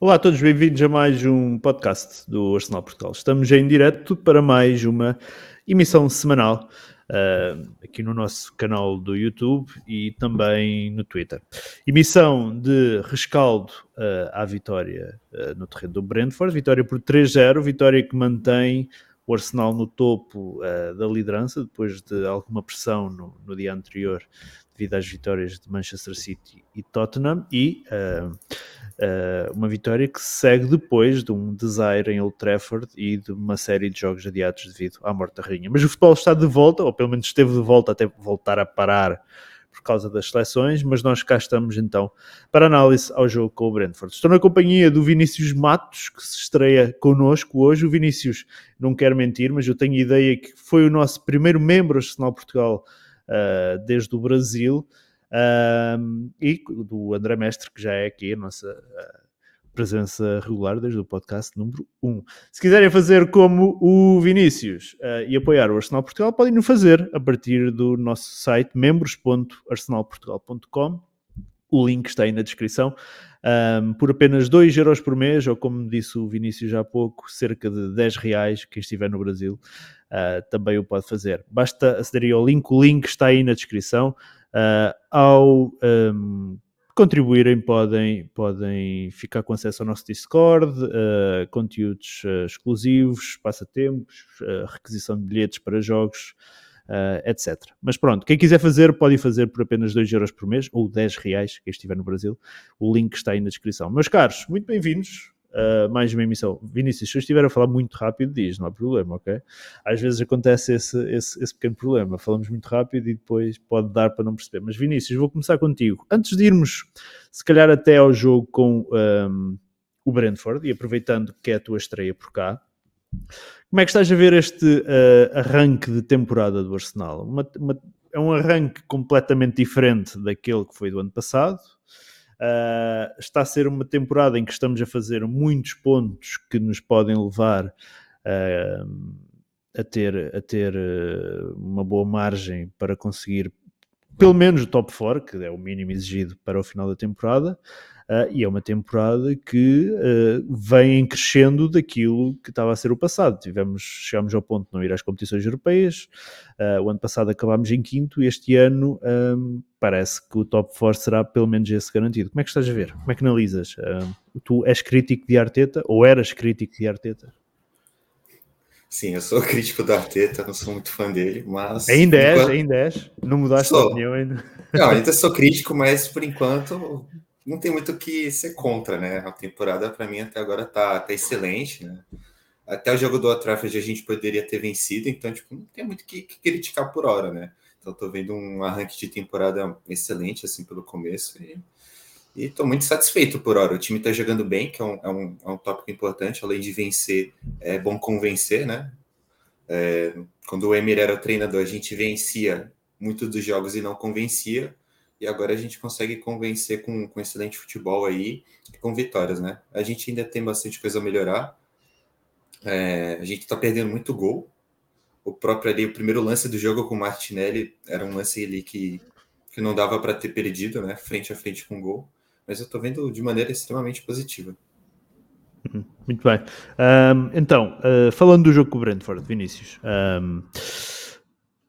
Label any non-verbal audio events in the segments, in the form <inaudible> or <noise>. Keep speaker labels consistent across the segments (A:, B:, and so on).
A: Olá a todos, bem-vindos a mais um podcast do Arsenal Portugal. Estamos em direto para mais uma emissão semanal uh, aqui no nosso canal do YouTube e também no Twitter. Emissão de rescaldo uh, à vitória uh, no terreno do Brentford, vitória por 3-0, vitória que mantém o Arsenal no topo da liderança depois de alguma pressão no, no dia anterior devido às vitórias de Manchester City e Tottenham e uh, uh, uma vitória que se segue depois de um desaire em Old Trafford e de uma série de jogos adiados devido à morte da rainha. Mas o futebol está de volta, ou pelo menos esteve de volta até voltar a parar por causa das seleções, mas nós cá estamos então para análise ao jogo com o Brentford. Estou na companhia do Vinícius Matos, que se estreia connosco hoje. O Vinícius não quer mentir, mas eu tenho ideia que foi o nosso primeiro membro Arsenal Portugal uh, desde o Brasil, uh, e do André Mestre, que já é aqui a nossa uh, presença regular desde o podcast número 1. Se quiserem fazer como o Vinícius e apoiar o Arsenal Portugal, podem o fazer a partir do nosso site membros.arsenalportugal.com. O link está aí na descrição. Um, por apenas 2 euros por mês, ou como disse o Vinícius há pouco, cerca de 10 reais, quem estiver no Brasil, uh, também o pode fazer. Basta aceder ao link, o link está aí na descrição. Uh, ao um, contribuírem, podem, podem ficar com acesso ao nosso Discord, uh, conteúdos exclusivos, passatempos, requisição de bilhetes para jogos. Uh, etc. Mas pronto, quem quiser fazer, pode fazer por apenas 2 euros por mês ou 10 reais, quem estiver no Brasil. O link está aí na descrição. Meus caros, muito bem-vindos uh, mais uma emissão. Vinícius, se eu estiver a falar muito rápido, diz, não há problema, ok? Às vezes acontece esse, esse, esse pequeno problema, falamos muito rápido e depois pode dar para não perceber. Mas Vinícius, vou começar contigo. Antes de irmos, se calhar, até ao jogo com um, o Brentford, e aproveitando que é a tua estreia por cá, como é que estás a ver este uh, arranque de temporada do Arsenal? Uma, uma, é um arranque completamente diferente daquele que foi do ano passado. Uh, está a ser uma temporada em que estamos a fazer muitos pontos que nos podem levar uh, a ter, a ter uma boa margem para conseguir pelo menos o top 4, que é o mínimo exigido para o final da temporada. Uh, e é uma temporada que uh, vem crescendo daquilo que estava a ser o passado. Tivemos, chegámos ao ponto de não ir às competições europeias. Uh, o ano passado acabámos em quinto. Este ano um, parece que o top 4 será pelo menos esse garantido. Como é que estás a ver? Como é que analisas? tu és crítico de Arteta ou eras crítico de Arteta?
B: Sim, eu sou <laughs> crítico do Arteta, não sou muito fã dele, mas.
A: Ainda és, enquanto... ainda és. Não mudaste sou. a opinião ainda.
B: Não, ainda sou crítico, mas por enquanto não tem muito o que ser contra, né? A temporada, para mim, até agora tá, tá excelente, né? Até o jogo do Old a gente poderia ter vencido, então, tipo, não tem muito o que, que, criticar por hora, né? Então, tô vendo um arranque de temporada excelente, assim, pelo começo, e, e tô muito satisfeito por hora. O time tá jogando bem, que é um, é um, é um tópico importante, além de vencer, é bom convencer, né? É, quando o Emir era o treinador, a gente vencia muitos dos jogos e não convencia e agora a gente consegue convencer com, com excelente futebol aí, com vitórias, né? A gente ainda tem bastante coisa a melhorar. É, a gente tá perdendo muito gol. O próprio ali, o primeiro lance do jogo com o Martinelli era um lance ali que, que não dava para ter perdido, né? Frente a frente com o gol. Mas eu tô vendo de maneira extremamente positiva.
A: Uhum. Muito bem. Um, então, uh, falando do jogo com o Brentford, Vinícius. Um,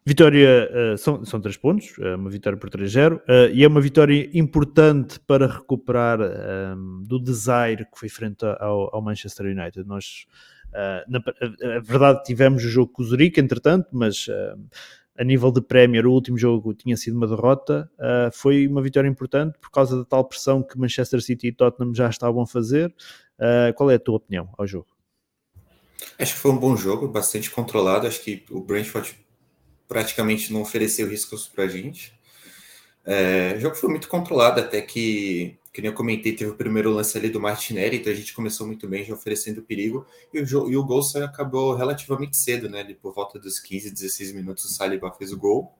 A: Vitória, uh, são, são três pontos, uh, uma vitória por 3-0, uh, e é uma vitória importante para recuperar um, do desaire que foi frente ao, ao Manchester United. Nós, na, a, verdade, tivemos o jogo com o Zurique, entretanto, mas a nível de Premier, o último jogo tinha sido uma derrota. foi uma vitória importante por causa da tal pressão que Manchester City e Tottenham já estavam a fazer. qual é a tua opinião ao jogo?
B: Acho que foi um bom jogo, bastante controlado. Acho que o Brentford praticamente não ofereceu riscos para a gente. É, o jogo foi muito controlado, até que, que nem eu comentei, teve o primeiro lance ali do Martinelli, então a gente começou muito bem, já oferecendo perigo, e o, e o gol só acabou relativamente cedo, né? Ali por volta dos 15, 16 minutos, o Saliba fez o gol.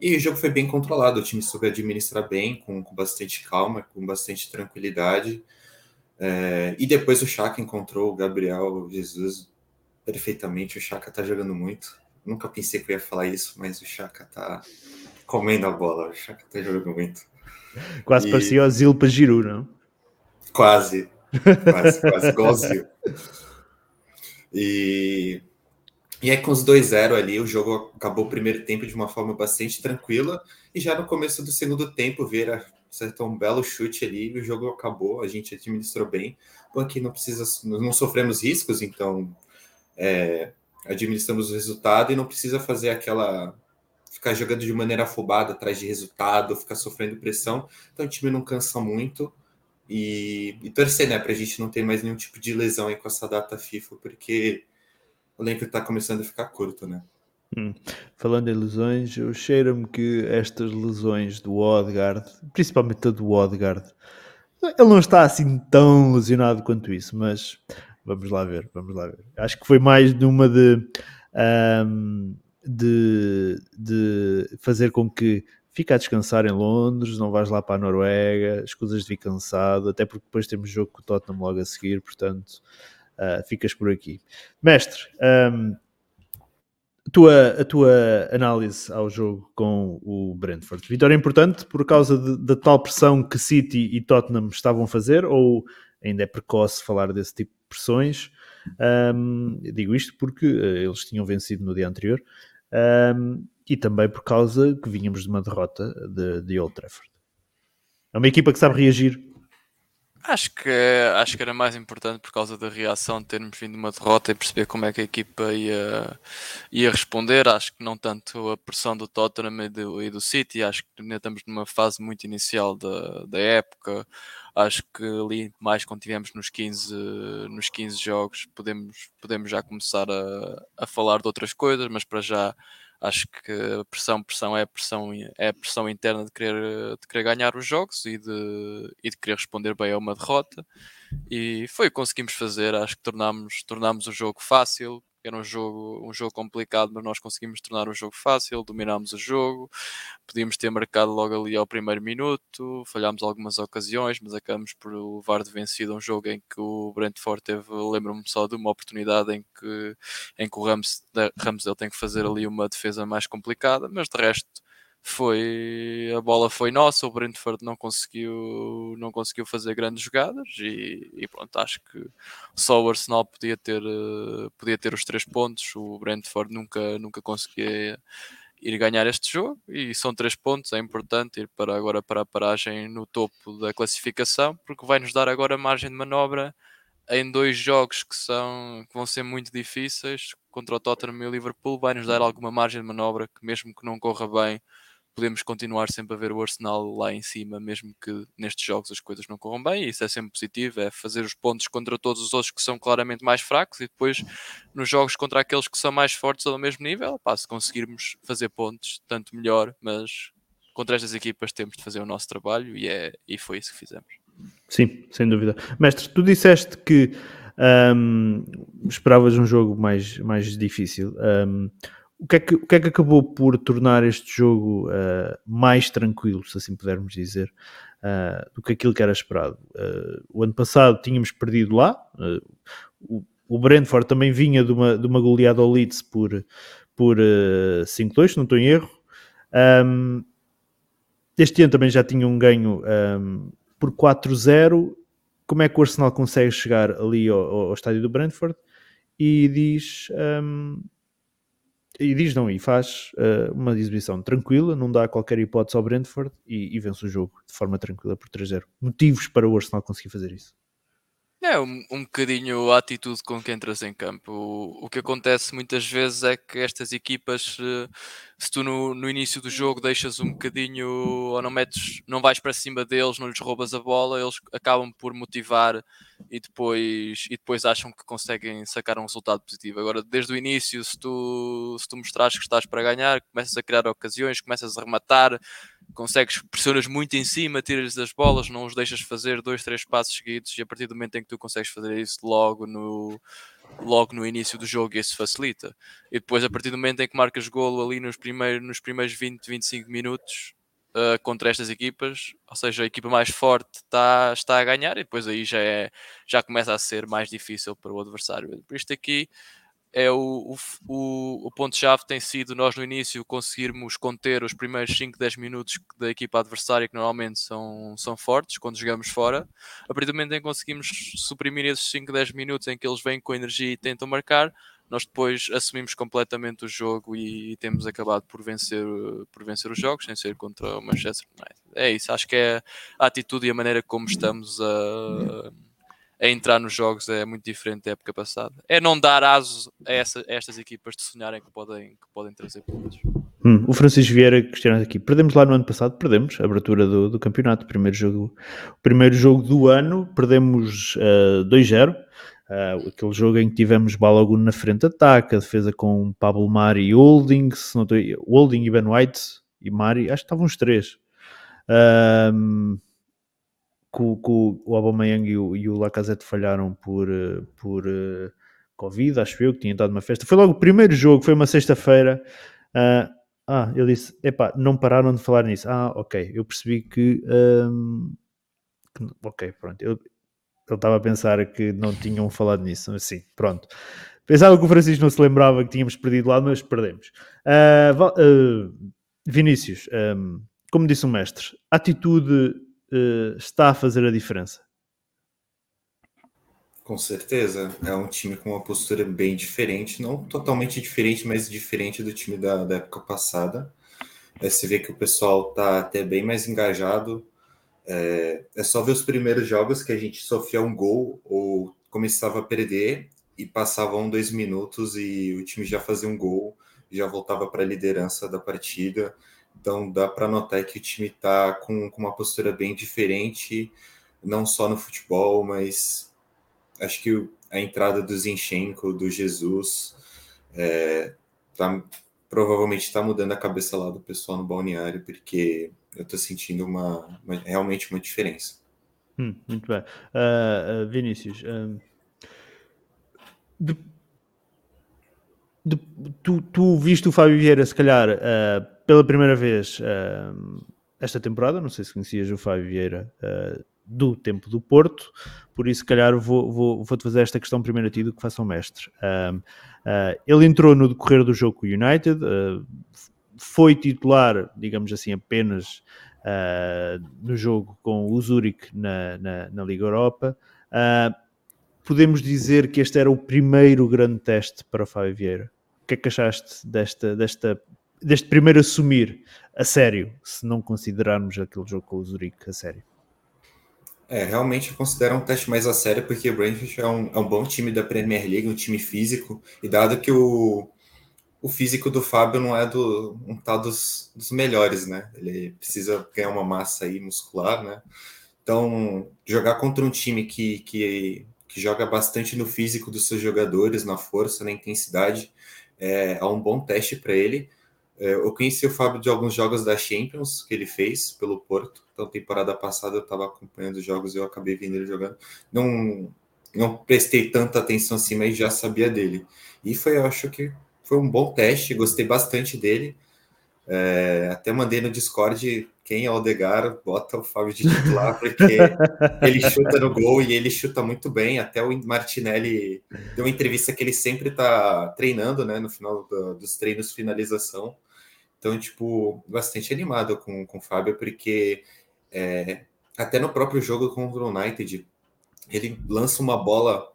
B: E o jogo foi bem controlado, o time soube administrar bem, com, com bastante calma, com bastante tranquilidade. É, e depois o Chaka encontrou o Gabriel Jesus perfeitamente. O Chaka tá jogando muito. Nunca pensei que eu ia falar isso, mas o Chaka tá comendo a bola. O Chaka tá jogando muito.
A: Quase e... parecia o Zilpa Giru, não?
B: Quase. quase, quase igualzinho. <laughs> E, e aí, com os 2-0 ali, o jogo acabou o primeiro tempo de uma forma bastante tranquila. E já no começo do segundo tempo, Vieira acertou um belo chute ali e o jogo acabou. A gente administrou bem. Porque não precisa, não sofremos riscos, então é, administramos o resultado e não precisa fazer aquela ficar jogando de maneira afobada atrás de resultado, ficar sofrendo pressão. Então o time não cansa muito. E, e torcer, né, para a gente não ter mais nenhum tipo de lesão aí com essa data FIFA, porque o elenco está começando a ficar curto, né?
A: Hum. Falando em lesões, eu cheiro-me que estas lesões do Odegaard, principalmente a do Odegaard, ele não está assim tão lesionado quanto isso, mas vamos lá ver, vamos lá ver. Acho que foi mais de um, de, de fazer com que fica a descansar em Londres, não vais lá para a Noruega, escusas de vir cansado, até porque depois temos jogo com o Tottenham logo a seguir, portanto uh, ficas por aqui. Mestre, um, a, tua, a tua análise ao jogo com o Brentford. Vitória importante por causa da tal pressão que City e Tottenham estavam a fazer, ou ainda é precoce falar desse tipo pressões? Um, digo isto porque uh, eles tinham vencido no dia anterior. Um, e também por causa que vínhamos de uma derrota de, de Old Trafford. É uma equipa que sabe reagir.
C: Acho que, acho que era mais importante por causa da reação de termos vindo uma derrota e perceber como é que a equipa ia, ia responder. Acho que não tanto a pressão do Tottenham e do, e do City, acho que ainda estamos numa fase muito inicial da, da época. Acho que ali, mais quando tivemos nos 15, nos 15 jogos, podemos, podemos já começar a, a falar de outras coisas, mas para já acho que a pressão, pressão é a pressão, é pressão interna de querer, de querer ganhar os jogos e de, e de querer responder bem a uma derrota. E foi o que conseguimos fazer. Acho que tornámos, tornámos o jogo fácil, era um jogo, um jogo complicado, mas nós conseguimos tornar o jogo fácil, dominámos o jogo, podíamos ter marcado logo ali ao primeiro minuto, falhámos algumas ocasiões, mas acabamos por levar de vencido um jogo em que o Brentford teve, lembro-me só de uma oportunidade em que, em que o Rams, Rams ele tem que fazer ali uma defesa mais complicada, mas de resto foi a bola foi nossa, o Brentford não conseguiu não conseguiu fazer grandes jogadas e, e pronto, acho que só o Arsenal podia ter eh, podia ter os três pontos, o Brentford nunca nunca conseguia ir ganhar este jogo e são três pontos, é importante ir para agora para a paragem no topo da classificação, porque vai nos dar agora margem de manobra em dois jogos que são que vão ser muito difíceis. Contra o Tottenham e o Liverpool, vai nos dar alguma margem de manobra que mesmo que não corra bem podemos continuar sempre a ver o Arsenal lá em cima, mesmo que nestes jogos as coisas não corram bem, e isso é sempre positivo, é fazer os pontos contra todos os outros que são claramente mais fracos e depois nos jogos contra aqueles que são mais fortes ao mesmo nível, pá, se conseguirmos fazer pontos, tanto melhor, mas contra estas equipas temos de fazer o nosso trabalho e, é, e foi isso que fizemos.
A: Sim, sem dúvida. Mestre, tu disseste que um, esperavas um jogo mais, mais difícil. Um, o que, é que, o que é que acabou por tornar este jogo uh, mais tranquilo, se assim pudermos dizer, uh, do que aquilo que era esperado? Uh, o ano passado tínhamos perdido lá, o, o Brentford também vinha de uma, de uma goleada ao Leeds por, por uh, 5-2, se não estou em erro. Um, este ano também já tinha um ganho um, por 4-0. Como é que o Arsenal consegue chegar ali ao, ao estádio do Brentford e diz um, e diz não, e faz uh, uma exibição tranquila, não dá qualquer hipótese ao Brentford e, e vence o jogo de forma tranquila por 3-0. Motivos para o Arsenal conseguir fazer isso?
C: É um, um bocadinho a atitude com que entras em campo. O, o que acontece muitas vezes é que estas equipas, se tu no, no início do jogo deixas um bocadinho ou não metes, não vais para cima deles, não lhes roubas a bola, eles acabam por motivar e depois, e depois acham que conseguem sacar um resultado positivo. Agora, desde o início, se tu, se tu mostrares que estás para ganhar, começas a criar ocasiões, começas a rematar, consegues, pressionas muito em cima, tiras as bolas, não os deixas fazer dois, três passos seguidos e a partir do momento em que tu consegues fazer isso logo no, logo no início do jogo isso facilita. E depois a partir do momento em que marcas golo ali nos primeiros, nos primeiros 20, 25 minutos uh, contra estas equipas, ou seja, a equipa mais forte está, está a ganhar e depois aí já, é, já começa a ser mais difícil para o adversário. Por isto aqui é o, o, o ponto-chave tem sido nós no início conseguirmos conter os primeiros 5, 10 minutos da equipa adversária, que normalmente são, são fortes quando jogamos fora. A partir do momento em que conseguimos suprimir esses 5, 10 minutos em que eles vêm com energia e tentam marcar, nós depois assumimos completamente o jogo e temos acabado por vencer, por vencer os jogos, sem ser contra o Manchester United. É isso, acho que é a atitude e a maneira como estamos a a entrar nos jogos é muito diferente da época passada. É não dar aso a, essa, a estas equipas de sonharem que podem, que podem trazer pontos.
A: Hum, o Francisco Vieira questiona aqui. Perdemos lá no ano passado, perdemos a abertura do, do campeonato, primeiro jogo, primeiro jogo do ano, perdemos uh, 2-0. Uh, aquele jogo em que tivemos Balogun na frente ataque, a defesa com Pablo Mari e Holding, se não Holding e Ben White e Mari, acho que estavam os três. Que, que o Aubameyang e o, e o Lacazette falharam por, eh, por uh, Covid, acho eu, que tinha dado uma festa. Foi logo o primeiro jogo, foi uma sexta-feira. Uh, ah, ele disse, epá, não pararam de falar nisso. Ah, ok, eu percebi que... Um, que ok, pronto. Eu, ele estava a pensar que não tinham falado nisso. Assim, pronto. Pensava que o Francisco não se lembrava que tínhamos perdido lá, mas perdemos. Uh, uh, Vinícius, um, como disse o mestre, atitude uh, está a fazer a diferença.
B: Com certeza, é um time com uma postura bem diferente, não totalmente diferente, mas diferente do time da, da época passada. É, você vê que o pessoal está até bem mais engajado. É, é, só ver os primeiros jogos que a gente sofria um gol ou começava a perder e passavam dois minutos e o time já fazia um gol, já voltava para a liderança da partida. Então dá para notar que o time está com, com, uma postura bem diferente, não só no futebol, mas acho que a entrada do Zinchenko, do Jesus, é, tá, provavelmente está mudando a cabeça lá do pessoal no balneário, porque eu estou sentindo uma, uma, realmente uma diferença.
A: Hum, muito bem. Uh, uh, Vinícius, uh, de, de, tu, tu viste o Fábio Vieira, se calhar, pela primeira vez uh, esta temporada, não sei se conhecias o Fábio Vieira uh, do tempo do Porto, por isso, se calhar, vou, vou, vou-te fazer esta questão primeiro a ti do que faça o mestre. Uh, ele entrou no decorrer do jogo com o United, foi titular, digamos assim, apenas no jogo com o Zurich na, na, na Liga Europa. podemos dizer que este era o primeiro grande teste para o Fábio Vieira. O que é que achaste desta, desta deste primeiro assumir a sério, se não considerarmos aquele jogo com o Zurique a sério.
B: É, realmente considero um teste mais a sério, porque o Brentford é um, é um bom time da Premier League, um time físico, e dado que o, o físico do Fábio não é do, um tal dos, dos melhores, né? Ele precisa ganhar uma massa aí muscular, né? Então, jogar contra um time que, que, que joga bastante no físico dos seus jogadores, na força, na intensidade, é, é um bom teste para ele. É, eu conheci o Fábio de alguns jogos da Champions que ele fez pelo Porto. Então, temporada passada eu estava acompanhando os jogos e eu acabei vendo ele jogando. Não, não prestei tanta atenção assim, mas já sabia dele. E foi, eu acho que foi um bom teste, gostei bastante dele. É, até mandei no Discord quem é o Odegar, bota o Fábio de titular, <laughs> porque ele chuta no gol e ele chuta muito bem. Até o Martinelli deu uma entrevista que ele sempre está treinando, né? No final do, dos treinos, finalização. Então, tipo, bastante animado com, com o Fábio, porque é, até no próprio jogo contra o United, ele lança uma bola,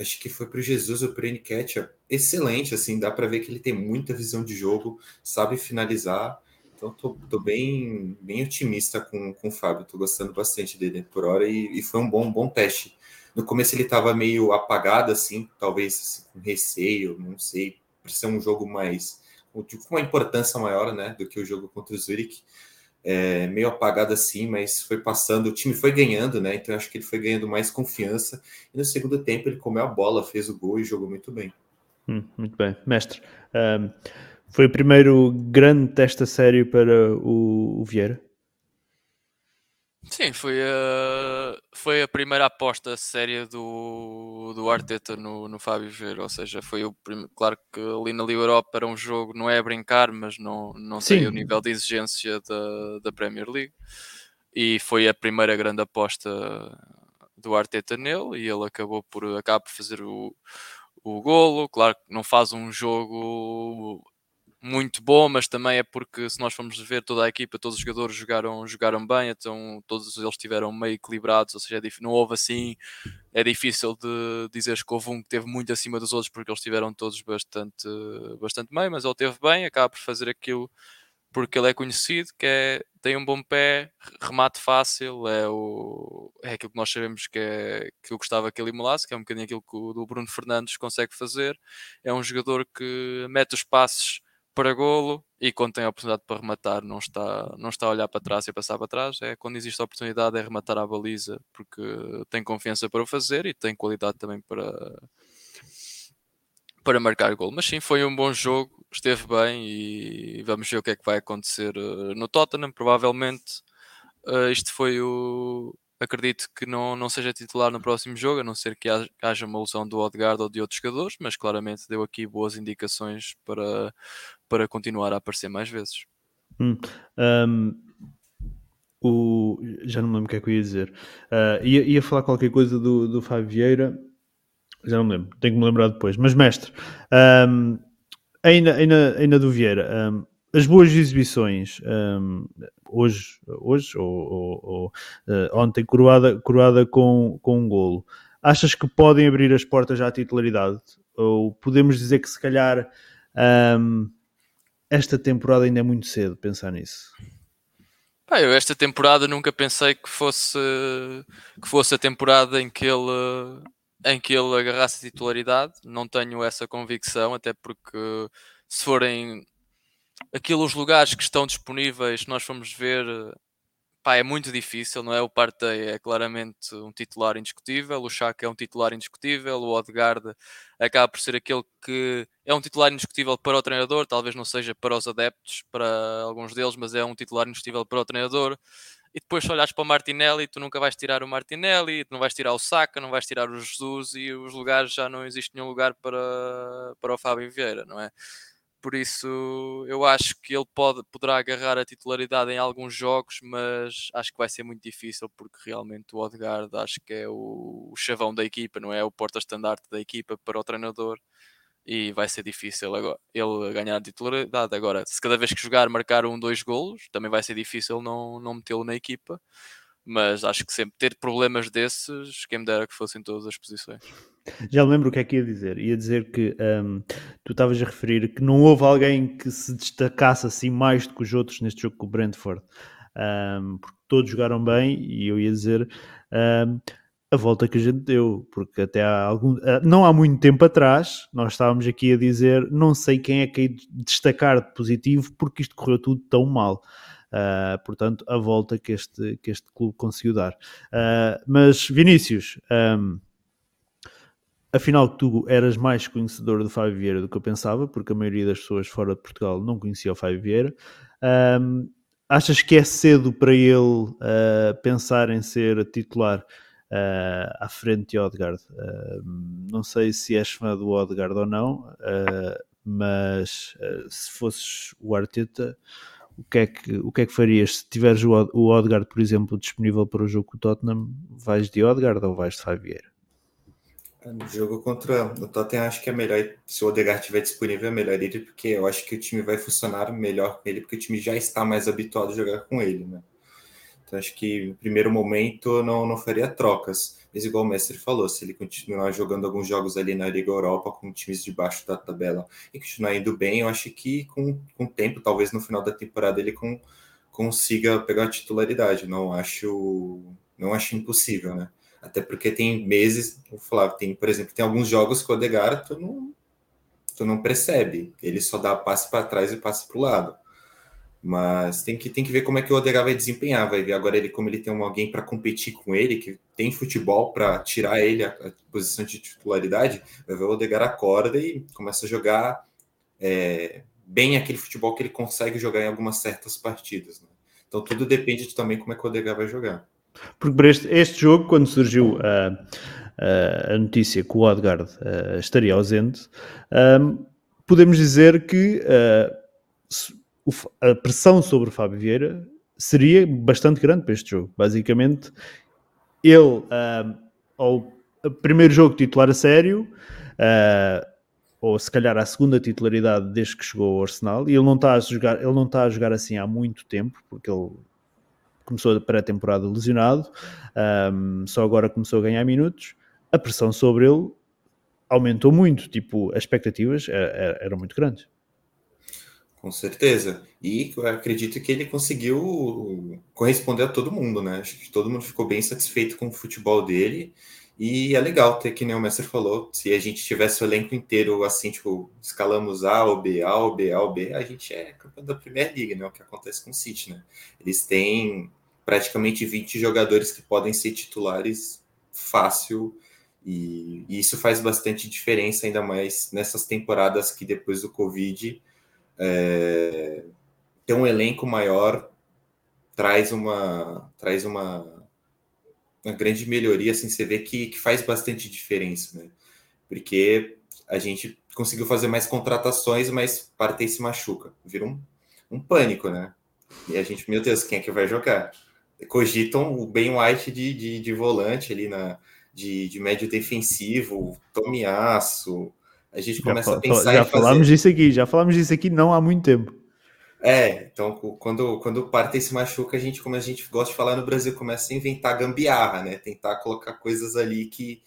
B: acho que foi para o Jesus ou para o Nketiah, excelente, assim, dá para ver que ele tem muita visão de jogo, sabe finalizar. Então, tô, tô bem, bem otimista com, com o Fábio, tô gostando bastante dele por hora e, e foi um bom, bom teste. No começo ele estava meio apagado, assim, talvez assim, com receio, não sei, por ser um jogo mais com uma importância maior né, do que o jogo contra o Zurich. É, meio apagado assim, mas foi passando, o time foi ganhando, né? Então acho que ele foi ganhando mais confiança. E no segundo tempo ele comeu a bola, fez o gol e jogou muito bem.
A: Hum, muito bem, mestre. Um, foi o primeiro grande teste a sério para o, o Vieira?
C: Sim, foi a, foi a primeira aposta séria do, do Arteta no, no Fábio Vieira, ou seja, foi o primeiro, claro que ali na Liga Europa era um jogo, não é a brincar, mas não, não tem o nível de exigência da, da Premier League, e foi a primeira grande aposta do Arteta nele, e ele acabou por, acaba por fazer o, o, o golo. Claro que não faz um jogo muito bom, mas também é porque se nós formos ver toda a equipa, todos os jogadores jogaram, jogaram bem, então todos eles estiveram meio equilibrados, ou seja, é não houve assim, é difícil de dizer que houve um que teve muito acima dos outros porque eles estiveram todos bastante, bastante bem, mas ele teve bem, acaba por fazer aquilo porque ele é conhecido, que é, tem um bom pé, remate fácil, é, o, é aquilo que nós sabemos que, é, que eu gostava que ele imolasse, que é um bocadinho aquilo que o do Bruno Fernandes consegue fazer. É um jogador que mete os passos para golo e quando tem a oportunidade para rematar não está, não está a olhar para trás e a passar para trás. É quando existe a oportunidade é rematar a baliza porque tem confiança para o fazer e tem qualidade também para, para marcar gol. Mas sim, foi um bom jogo, esteve bem e vamos ver o que é que vai acontecer eh, no Tottenham. Provavelmente uh, isto foi o. Acredito que não, não seja titular no próximo jogo, a não ser que haja uma lesão do Odegaard ou de outros jogadores, mas claramente deu aqui boas indicações para, para continuar a aparecer mais vezes.
A: Hum, um, o, já não me lembro o que é que eu ia dizer. Uh, ia, ia falar qualquer coisa do, do Fábio Vieira, já não me lembro, tenho que me lembrar depois. Mas, mestre, um, ainda, ainda, ainda do Vieira, um, as boas exibições um, hoje, hoje ou, ou, ou uh, ontem, coroada, coroada com, com um golo, achas que podem abrir as portas à titularidade? Ou podemos dizer que se calhar um, esta temporada ainda é muito cedo pensar nisso.
C: Eu esta temporada nunca pensei que fosse que fosse a temporada em que ele em que ele agarrasse a titularidade. Não tenho essa convicção, até porque se forem aqueles lugares que estão disponíveis, nós fomos ver pá, é muito difícil, não é? O Partey é claramente um titular indiscutível, o Chaka é um titular indiscutível, o Odegaard acaba por ser aquele que é um titular indiscutível para o treinador, talvez não seja para os adeptos, para alguns deles, mas é um titular indiscutível para o treinador. E depois se olhares para o Martinelli, tu nunca vais tirar o Martinelli, não vais tirar o Saka, não vais tirar o Jesus e os lugares já não existe nenhum lugar para, para o Fábio Vieira, não é? Por isso eu acho que ele pode, poderá agarrar a titularidade em alguns jogos, mas acho que vai ser muito difícil porque realmente o Odegaard acho que é o, o chavão da equipa, não é? O porta-estandarte da equipa para o treinador e vai ser difícil agora ele ganhar a titularidade. Agora, se cada vez que jogar marcar um, dois golos, também vai ser difícil não, não metê-lo na equipa mas acho que sempre ter problemas desses, quem me dera que fossem todas as posições.
A: Já lembro o que é que ia dizer. Ia dizer que um, tu estavas a referir que não houve alguém que se destacasse assim mais do que os outros neste jogo com o Brentford, um, porque todos jogaram bem e eu ia dizer um, a volta que a gente deu, porque até há algum, não há muito tempo atrás nós estávamos aqui a dizer não sei quem é que é destacar de positivo porque isto correu tudo tão mal. Uh, portanto, a volta que este, que este clube conseguiu dar. Uh, mas, Vinícius, um, afinal tu eras mais conhecedor do Fábio Vieira do que eu pensava, porque a maioria das pessoas fora de Portugal não conhecia o Fábio Vieira. Um, achas que é cedo para ele uh, pensar em ser titular uh, à frente de Odegaard? Uh, não sei se és fã do Odegaard ou não, mas se fosses o Arteta, o que é que, o que, é que farias? Se tiveres o, o Odegaard, por exemplo, disponível para o jogo com o Tottenham, vais de Odegaard ou vais de Fabier?
B: No jogo contra o Tottenham, acho que é melhor, se o Odegaard estiver disponível, é melhor ele, porque eu acho que o time vai funcionar melhor com ele, porque o time já está mais habituado a jogar com ele, né? Então, acho que no primeiro momento não, não faria trocas. Mas, igual o mestre falou, se ele continuar jogando alguns jogos ali na Liga Europa com times de baixo da tabela e continuar indo bem, eu acho que com, com o tempo, talvez no final da temporada, ele com, consiga pegar a titularidade. Não acho, não acho impossível, né? Até porque tem meses, vou falar, tem, por exemplo, tem alguns jogos que o Odegaard tu não, tu não percebe. Ele só dá passe para trás e passe para o lado. Mas tem que, tem que ver como é que o Odegaard vai desempenhar. Vai ver agora ele como ele tem alguém para competir com ele, que tem futebol para tirar ele a, a, posição de titularidade. Vai ver o Odegaard acorda e começa a jogar é, bem aquele futebol que ele consegue jogar em algumas certas partidas. Né? Então tudo depende de também como é que o Odegaard vai jogar.
A: Porque para este, este jogo, quando surgiu uh, a notícia que o Odegaard uh, estaria ausente, podemos dizer que a pressão sobre o Fábio Vieira seria bastante grande para este jogo. Basicamente, ele, uh, ao primeiro jogo titular a sério, uh, ou se calhar a segunda titularidade desde que chegou ao Arsenal, e ele não está a jogar, ele não está a jogar assim há muito tempo, porque ele começou a pré-temporada lesionado, um, só agora começou a ganhar minutos, a pressão sobre ele aumentou muito, tipo, as expectativas eram muito grandes.
B: Com certeza. E acredito que ele conseguiu corresponder a todo mundo, né? Acho que todo mundo ficou bem satisfeito com o futebol dele. E é legal ter, que nem o Messer falou, se a gente tivesse o elenco inteiro assim, tipo, escalamos A ou B, A ou B, A ou B, a gente é campeão da Premier League, né? O que acontece com o City, né? Eles têm praticamente 20 jogadores que podem ser titulares fácil e, e, isso faz bastante diferença, ainda mais nessas temporadas que depois do Covid é, ter um elenco maior traz uma traz uma, uma grande melhoria, assim, você vê que, que faz bastante diferença, né? Porque a gente conseguiu fazer mais contratações, mas Partey se machuca, vira um, um pânico, né? E a gente, meu Deus, quem é que vai jogar? Cogitam o Ben White de, de, de volante ali na, de, de médio defensivo, Tomiaço. A gente começa
A: já,
B: a pensar
A: já falamos fazer... disso aqui, já falamos disso aqui não há muito tempo.
B: É, então quando, quando o Partey se machuca, a gente, como a gente gosta de falar no Brasil, começa a inventar gambiarra, né? Tentar colocar coisas ali que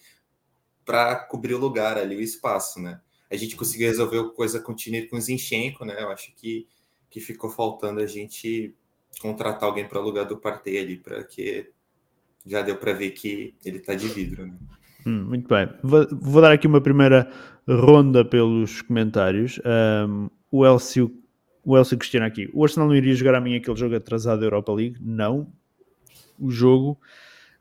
B: para cobrir o lugar ali, o espaço, né? A gente conseguiu resolver coisa com o com o Zinchenko, né? Eu acho que, que ficou faltando a gente contratar alguém para o lugar do Partey ali, para que já deu para ver que ele está de vidro. Né?
A: Hum, muito bem. Vou, vou, dar aqui uma primeira ronda pelos comentários. Um, o Elcio, o Elcio questiona aqui: o Arsenal não iria jogar a mim aquele jogo atrasado da Europa League? Não. O jogo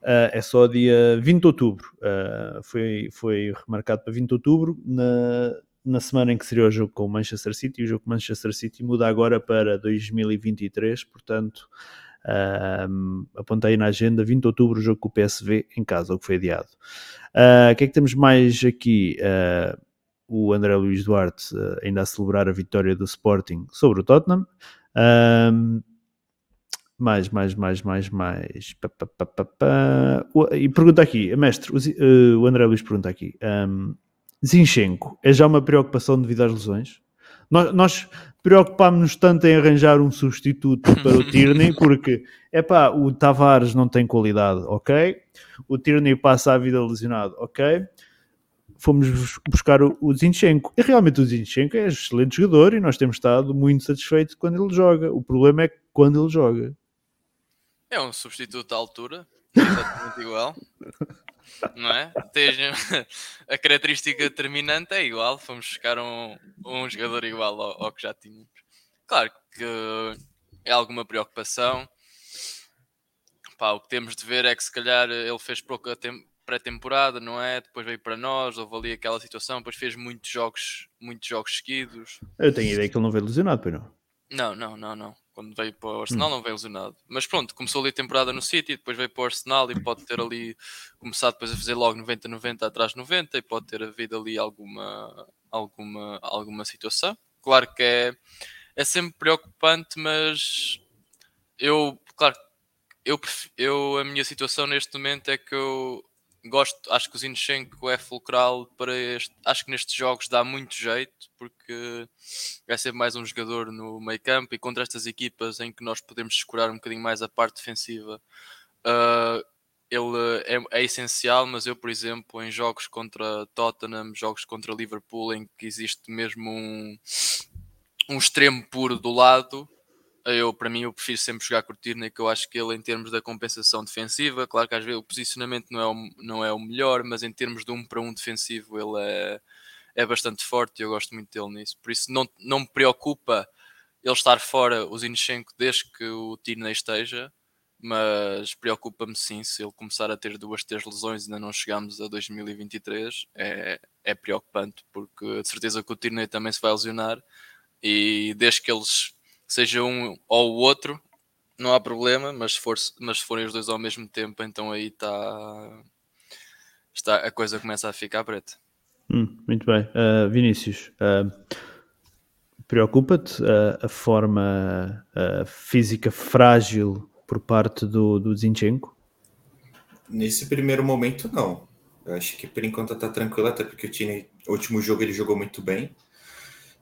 A: uh, é só dia 20 de outubro. Uh, foi, foi remarcado para 20 de outubro. Na, na semana em que seria o jogo com o Manchester City, o jogo com o Manchester City muda agora para 2023, portanto, apontei na agenda 20 de outubro o jogo com o PSV em casa, o que foi adiado. Uh, o que é que temos mais aqui? Uh, o André Luiz Duarte uh, ainda a celebrar a vitória do Sporting sobre o Tottenham. Um, mais, mais, mais, mais, mais. Pá, pá, pá, e pergunta aqui, mestre, o, o André Luiz pergunta aqui: um, Zinchenko é já uma preocupação devido às lesões? Nós, nós preocupámos-nos tanto em arranjar um substituto <laughs> para o Tierney, porque, é pá, o Tavares não tem qualidade, ok? O Tierney passa a vida lesionado, ok? Fomos buscar o, Zinchenko. E realmente o Zinchenko é um excelente jogador e nós temos estado muito satisfeitos quando ele joga. O problema é quando ele joga.
C: É um substituto à altura, exatamente <laughs> igual não é? <laughs> a característica determinante é igual, fomos buscar um, um jogador igual ao, ao, que já tínhamos. Claro que é alguma preocupação. Pá, o que temos de ver é que se calhar ele fez pouca pré-temporada, não é? Depois veio para nós, houve ali aquela situação, depois fez muitos jogos, muitos jogos seguidos.
A: Eu tenho a ideia que ele não veio lesionado, pois não?
C: Não, não, não, não quando veio para o Arsenal, hum. não veio lesionado. Mas pronto, começou ali a temporada no City, depois veio para o Arsenal e pode ter ali começado depois a fazer logo 90-90 atrás 90 e pode ter havido ali alguma, alguma, alguma situação. Claro que é, é sempre preocupante, mas eu, claro, eu, eu, a minha situação neste momento é que eu gosto, acho que o Zinchenko é fulcral para este, acho que nestes jogos dá muito jeito, porque vai ser mais um jogador no meio campo e contra estas equipas em que nós podemos escurar um bocadinho mais a parte defensiva, uh, ele é, é, essencial, mas eu, por exemplo, em jogos contra Tottenham, jogos contra Liverpool, em que existe mesmo um, um extremo puro do lado, eu, para mim, eu prefiro sempre jogar com o Tierney, que eu acho que ele, em termos da compensação defensiva, claro que às vezes o posicionamento não é o, não é o melhor, mas em termos de um para um defensivo, ele é, é bastante forte e eu gosto muito dele nisso. Por isso, não, não me preocupa ele estar fora, o Zinchenko, desde que o Tierney esteja, mas preocupa-me sim se ele começar a ter duas, três lesões e ainda não chegamos a 2023. É, é preocupante, porque de certeza que o Tierney também se vai lesionar e desde que eles seja um ou o outro, não há problema, mas se, for, mas se forem os dois ao mesmo tempo, então aí está, está a coisa começa a ficar preta.
A: Hum, muito bem. Uh, Vinícius, uh, preocupa-te uh, a forma física frágil por parte do, do Zinchenko?
B: Nesse primeiro momento, não. Eu acho que por enquanto está tranquilo, até porque o Tine O último jogo ele jogou muito bem.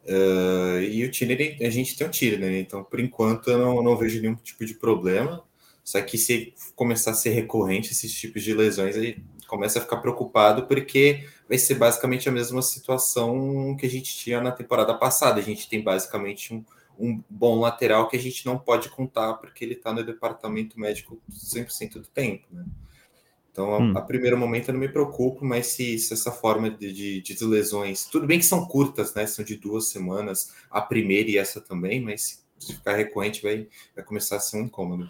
B: Uh, e o Tierney, a gente tem o Tierney, né? então por enquanto eu não, não vejo nenhum tipo de problema. Só que se começar a ser recorrente esses tipos de lesões, aí começa a ficar preocupado, porque vai ser basicamente a mesma situação que a gente tinha na temporada passada. A gente tem basicamente um, um bom lateral que a gente não pode contar, porque ele está no departamento médico 100% do tempo. Né? Então, a, hum. a, primeiro momento eu não me preocupo, mas se, se essa forma de, de, de, lesões, tudo bem que são curtas, né? São de duas semanas, a primeira e essa também, mas se ficar recorrente vai, vai começar a ser um incômodo.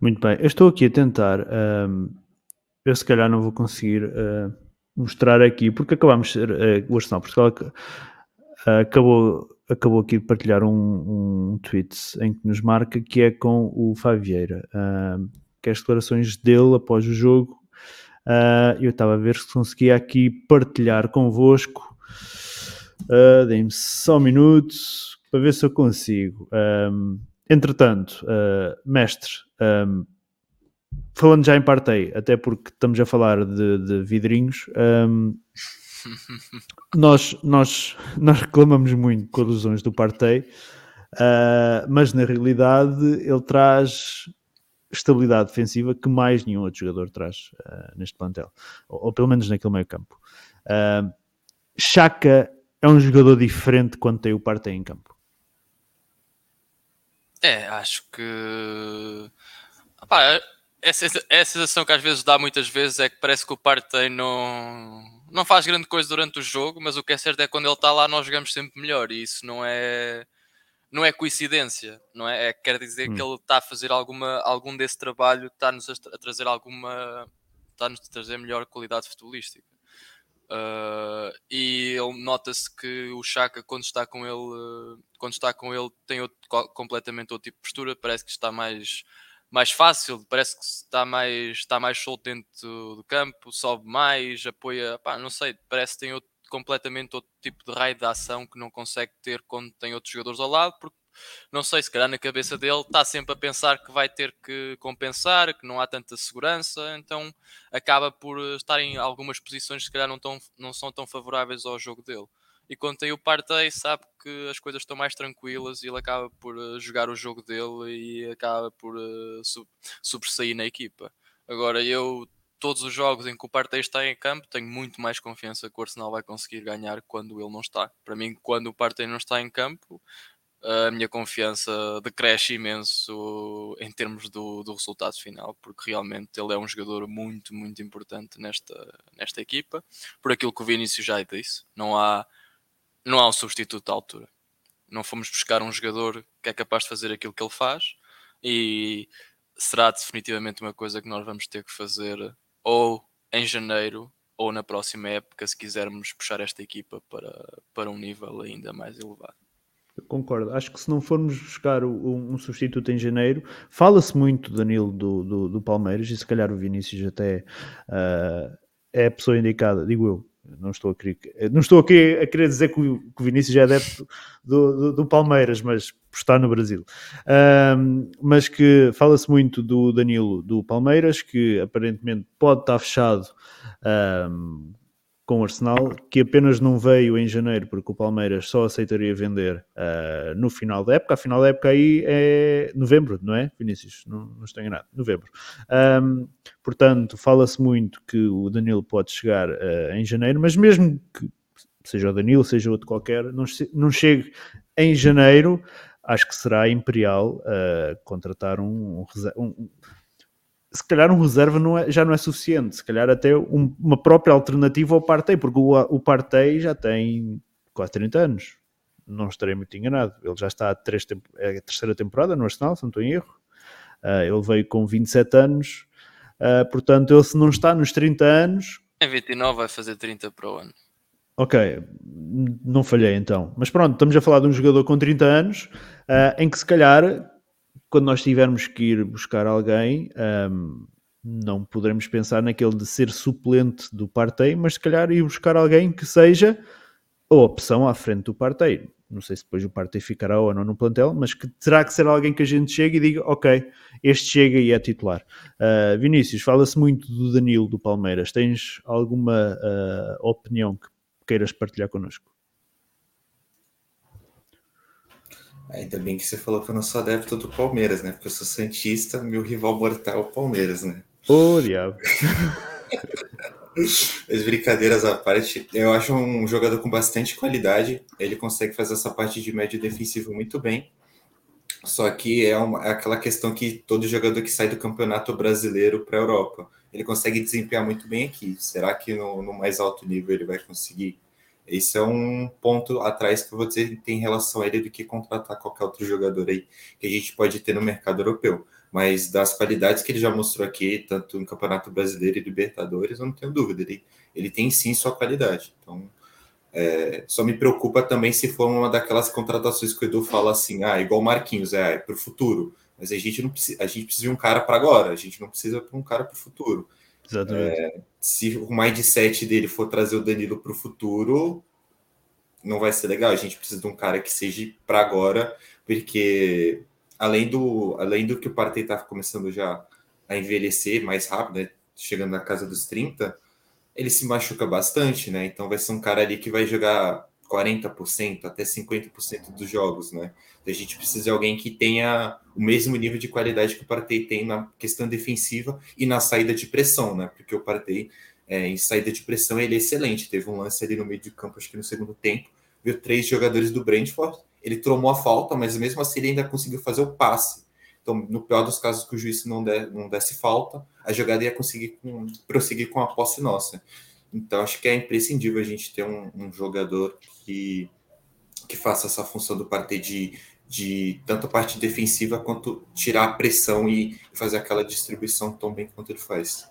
A: Muito bem, eu estou aqui a tentar. Um, eu se calhar não vou conseguir uh, mostrar aqui, porque acabamos de ser. Uh, o Arsenal Portugal uh, acabou, acabou aqui de partilhar um, um tweet em que nos marca que é com o Favieira, que as declarações dele após o jogo. eu estava a ver se conseguia aqui partilhar convosco. Uh, Deem-me só minutos para ver se eu consigo. Um, entretanto, mestre, um, falando já em partei, até porque estamos a falar de, de vidrinhos, um, <laughs> nós, nós, nós reclamamos muito com alusões do partei, uh, mas na realidade ele traz estabilidade defensiva que mais nenhum outro jogador traz uh, neste plantel, ou, ou, pelo menos naquele meio campo. Uh, Chaka é um jogador diferente quando tem o partei em campo.
C: É, acho que Epá, essa, é a sensação que às vezes dá muitas vezes é que parece que o Partey não, não faz grande coisa durante o jogo, mas o que é certo é que quando ele está lá nós jogamos sempre melhor e isso não é não é coincidência, não é? é quer dizer hum. que ele está a fazer alguma, algum desse trabalho, está-nos a, trazer alguma está-nos a trazer melhor qualidade futebolística. Uh, e nota-se que o Chaka quando está com ele quando está com ele tem outro, completamente outro tipo de postura, parece que está mais mais fácil, parece que está mais, está mais solto dentro do campo, sobe mais, apoia, pá, não sei, parece que tem outro, completamente outro tipo de raio de ação que não consegue ter quando tem outros jogadores ao lado, porque não sei, se calhar na cabeça dele está sempre a pensar que vai ter que compensar, que não há tanta segurança, então acaba por estar em algumas posições que se calhar não, tão, não são tão favoráveis ao jogo dele e quando tem o Partey sabe que as coisas estão mais tranquilas e ele acaba por uh, jogar o jogo dele e acaba por uh, sobressair na equipa. Agora eu todos os jogos em que o Partey está em campo tenho muito mais confiança que o Arsenal vai conseguir ganhar quando ele não está. Para mim, quando o Partey não está em campo, a minha confiança decresce imenso em termos do, do resultado final, porque realmente ele é um jogador muito, muito importante nesta, nesta equipa. Por aquilo que o Vinícius já disse, não há não há um substituto à altura. Não fomos buscar um jogador que é capaz de fazer aquilo que ele faz e será definitivamente uma coisa que nós vamos ter que fazer ou em janeiro ou na próxima época se quisermos puxar esta equipa para, para um nível ainda mais elevado.
A: Eu concordo. Acho que se não formos buscar um, substituto em janeiro, fala-se muito, Danilo, do, do, do, Palmeiras, e se calhar o Vinícius até uh, é a pessoa indicada, digo eu, não estou, a querer, não estou aqui a querer dizer que o, que o Vinícius é adepto do, do, do, Palmeiras, mas por estar no Brasil. Um, mas que fala-se muito do Danilo do Palmeiras, que aparentemente pode estar fechado um, com o Arsenal, que apenas não veio em janeiro porque o Palmeiras só aceitaria vender uh, no final da época. A final da época aí é novembro, não é, Vinícius? Não, não estou enganado, novembro. Um, portanto, fala-se muito que o Danilo pode chegar uh, em janeiro, mas mesmo que seja o Danilo, seja outro qualquer, não, não chegue em janeiro, acho que será imperial uh, contratar um, um, se calhar um reserva não é, já não é suficiente, se calhar até um, uma própria alternativa ao Partey, porque o, o Partey já tem quase 30 anos, não estarei muito enganado, ele já está a, três, é a terceira temporada no Arsenal, se não estou em erro, uh, ele veio com 27 anos, uh, portanto ele se não está nos 30 anos...
C: Em 29 vai fazer 30 para o ano.
A: Ok, não falhei então. Mas pronto, estamos a falar de um jogador com 30 anos, uh, em que se calhar quando nós tivermos que ir buscar alguém, um, não poderemos pensar naquele de ser suplente do Partey, mas se calhar ir buscar alguém que seja a opção à frente do Partey. Não sei se depois o Partey ficará ou não no plantel, mas que terá que ser alguém que a gente chegue e diga, ok, este chega e é titular. Uh, Vinícius, fala-se muito do Danilo do Palmeiras. Tens alguma uh, opinião que queiras partilhar connosco.
B: Ainda bem que você falou que eu não sou adepto do Palmeiras, né? Porque eu sou Santista, meu rival mortal é o Palmeiras, né?
A: Ô, oh, diabo!
B: As brincadeiras à parte, eu acho um jogador com bastante qualidade. Ele consegue fazer essa parte de médio defensivo muito bem. Só que é, uma, é aquela questão que todo jogador que sai do campeonato brasileiro para a Europa, ele consegue desempenhar muito bem aqui. Será que no, no, mais alto nível ele vai conseguir? Esse é um ponto atrás que eu vou dizer que tem relação a ele do que contratar qualquer outro jogador aí que a gente pode ter no mercado europeu mas das qualidades que ele já mostrou aqui, tanto no Campeonato Brasileiro e Libertadores, eu não tenho dúvida, ele, ele tem sim sua qualidade. Então, é, só me preocupa também se for uma daquelas contratações que o Edu fala assim, ah, igual o Marquinhos, é, é para o futuro. Mas a gente não precisa, a gente precisa de um cara para agora, a gente não precisa de um cara para o futuro.
A: Exatamente. É,
B: se o mindset dele for trazer o Danilo para o futuro, não vai ser legal. A gente precisa de um cara que seja para agora, porque além do, além do que o Partey está começando já a envelhecer mais rápido, né? chegando na casa dos 30, ele se machuca bastante, né? Então vai ser um cara ali que vai jogar 40%, até 50% dos jogos, né? Então a gente precisa de alguém que tenha o mesmo nível de qualidade que o Partey tem na questão defensiva e na saída de pressão, né? Porque o Partey, é, em saída de pressão, ele é excelente. Teve um lance ali no meio de campo, acho que no segundo tempo, viu três jogadores do Brentford ele tomou a falta, mas mesmo assim ele ainda conseguiu fazer o passe. Então, no pior dos casos que o juiz não, der, não desse falta, a jogada ia conseguir com, prosseguir com a posse nossa. Então, acho que é imprescindível a gente ter um, um jogador que, que faça essa função do Partey de, de tanto parte defensiva quanto tirar a pressão e fazer aquela distribuição tão bem quanto ele faz.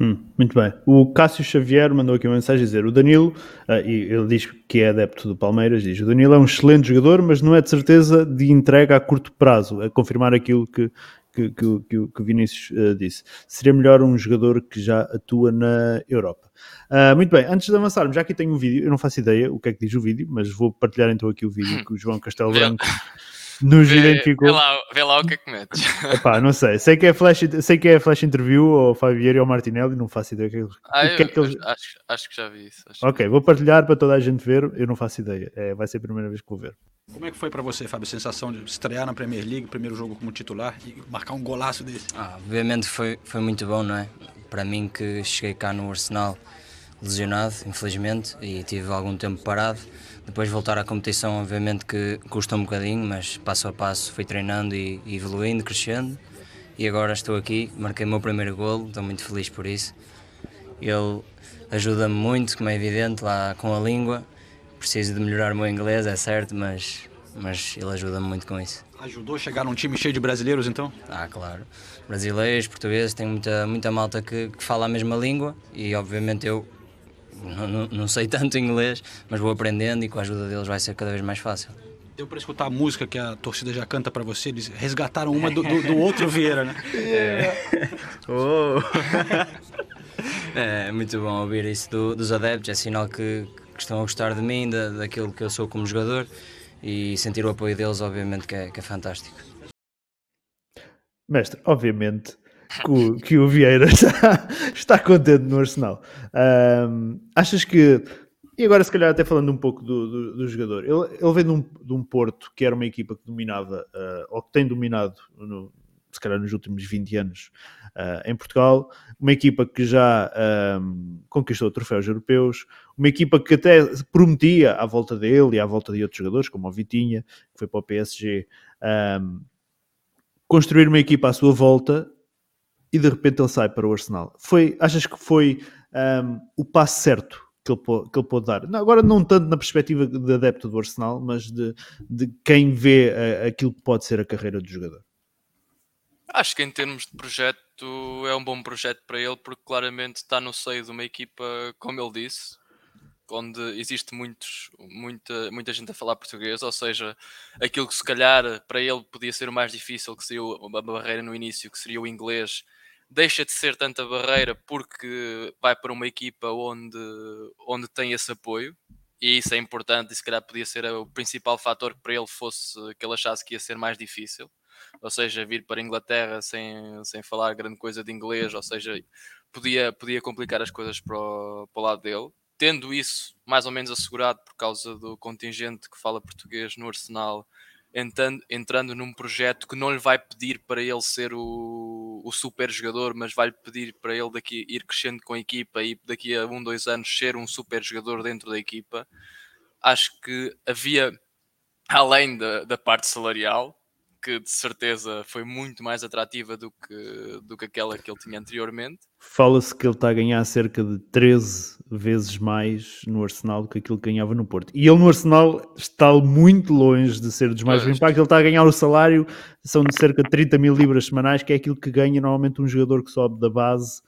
A: Hum, muito bem. O Cássio Xavier mandou aqui uma mensagem a dizer: o Danilo, uh, e ele diz que é adepto do Palmeiras, diz: o Danilo é um excelente jogador, mas não é de certeza de entrega a curto prazo, a confirmar aquilo que, que, que, que, o Vinícius uh, disse. Seria melhor um jogador que já atua na Europa. Uh, muito bem, antes de avançarmos, já aqui tenho um vídeo, eu não faço ideia o que é que diz o vídeo, mas vou partilhar então aqui o vídeo que o João Castelo Branco nos vê, identificou.
C: Vê lá, vê lá o que é que metes. <laughs>
A: Epá, não sei. Sei que é flash, sei que é flash interview ou Fabiero ou Martinelli, não faço ideia. Que,
C: ah, que é que eles... acho, acho que já vi isso.
A: ok, vou partilhar para toda a gente ver. Eu não faço ideia. É, vai ser a primeira vez que vou ver.
D: Como é que foi para você, Fábio, a sensação de estrear na Premier League, primeiro jogo como titular e marcar um golaço desse?
E: Ah, obviamente foi, foi muito bom, não é? Para mim que cheguei cá no Arsenal lesionado, infelizmente, e tive algum tempo parado depois voltar à competição, obviamente que custa um bocadinho, mas passo a passo fui treinando e, e evoluindo, crescendo. E agora estou aqui, marquei o meu primeiro golo, estou muito feliz por isso. Ele ajuda-me muito, como é evidente, lá com a língua. Preciso de melhorar o meu inglês, é certo, mas, mas ele ajuda-me muito com isso.
D: Ajudou a chegar num time cheio de brasileiros, então?
E: Ah, claro. Brasileiros, portugueses, tem muita, muita malta que, que fala a mesma língua e, obviamente, eu não, não, sei tanto inglês, mas vou aprendendo e com a ajuda deles vai ser cada vez mais fácil.
D: Deu para escutar a música que a torcida já canta para você? Eles resgataram uma do, do, do outro Vieira, né?
E: É. <laughs> Oh. <laughs> é muito bom ouvir isso do, dos adeptos, é sinal que, que, estão a gostar de mim, da, daquilo que eu sou como jogador e sentir o apoio deles, obviamente, que é, que é fantástico.
A: Mestre, obviamente que o, que o Vieira <laughs> está, está contente no Arsenal. Um, achas que. E agora, se calhar, até falando um pouco do, do, do jogador, ele, ele vem de um, de um, Porto que era uma equipa que dominava, uh, ou que tem dominado, no, se calhar nos últimos 20 anos, uh, em Portugal, uma equipa que já um, conquistou troféus europeus, uma equipa que até prometia à volta dele e à volta de outros jogadores, como o Vitinha, que foi para o PSG, construir uma equipa à sua volta e de repente ele sai para o Arsenal. Foi, achas que foi um, o passo certo que ele, que ele pôde dar? Não, agora não tanto na perspectiva de adepto do Arsenal, mas de, de quem vê aquilo que pode ser a carreira do jogador.
C: Acho que em termos de projeto é um bom projeto para ele porque claramente está no seio de uma equipa, como ele disse, onde existe muitos, muita, muita gente a falar português, ou seja, aquilo que se calhar para ele podia ser o mais difícil, que seria a barreira no início, que seria o inglês, deixa de ser tanta barreira porque vai para uma equipa onde, onde tem esse apoio e isso é importante e se calhar podia ser o principal fator que para ele fosse que ele achasse que ia ser mais difícil ou seja, vir para a Inglaterra sem, sem falar grande coisa de inglês, ou seja, podia, podia complicar as coisas para o, para o lado dele. tendo isso mais ou menos assegurado por causa do contingente que fala português no Arsenal, entrando, entrando num projeto que não lhe vai pedir para ele ser o, o super jogador, mas vai-lhe pedir para ele daqui ir crescendo com a equipa e daqui a um, dois anos ser um super jogador dentro da equipa. Acho que havia, além da, da parte salarial, que de certeza foi muito mais atrativa do que, do que aquela que ele tinha anteriormente.
A: Fala-se que ele está a ganhar cerca de 13 vezes mais no Arsenal do que aquilo que ganhava no Porto. E ele no Arsenal está muito longe de ser dos mais pois. impactos. Ele está a ganhar o salário, são de cerca de 30 mil libras semanais, que é aquilo que ganha normalmente um jogador que sobe da base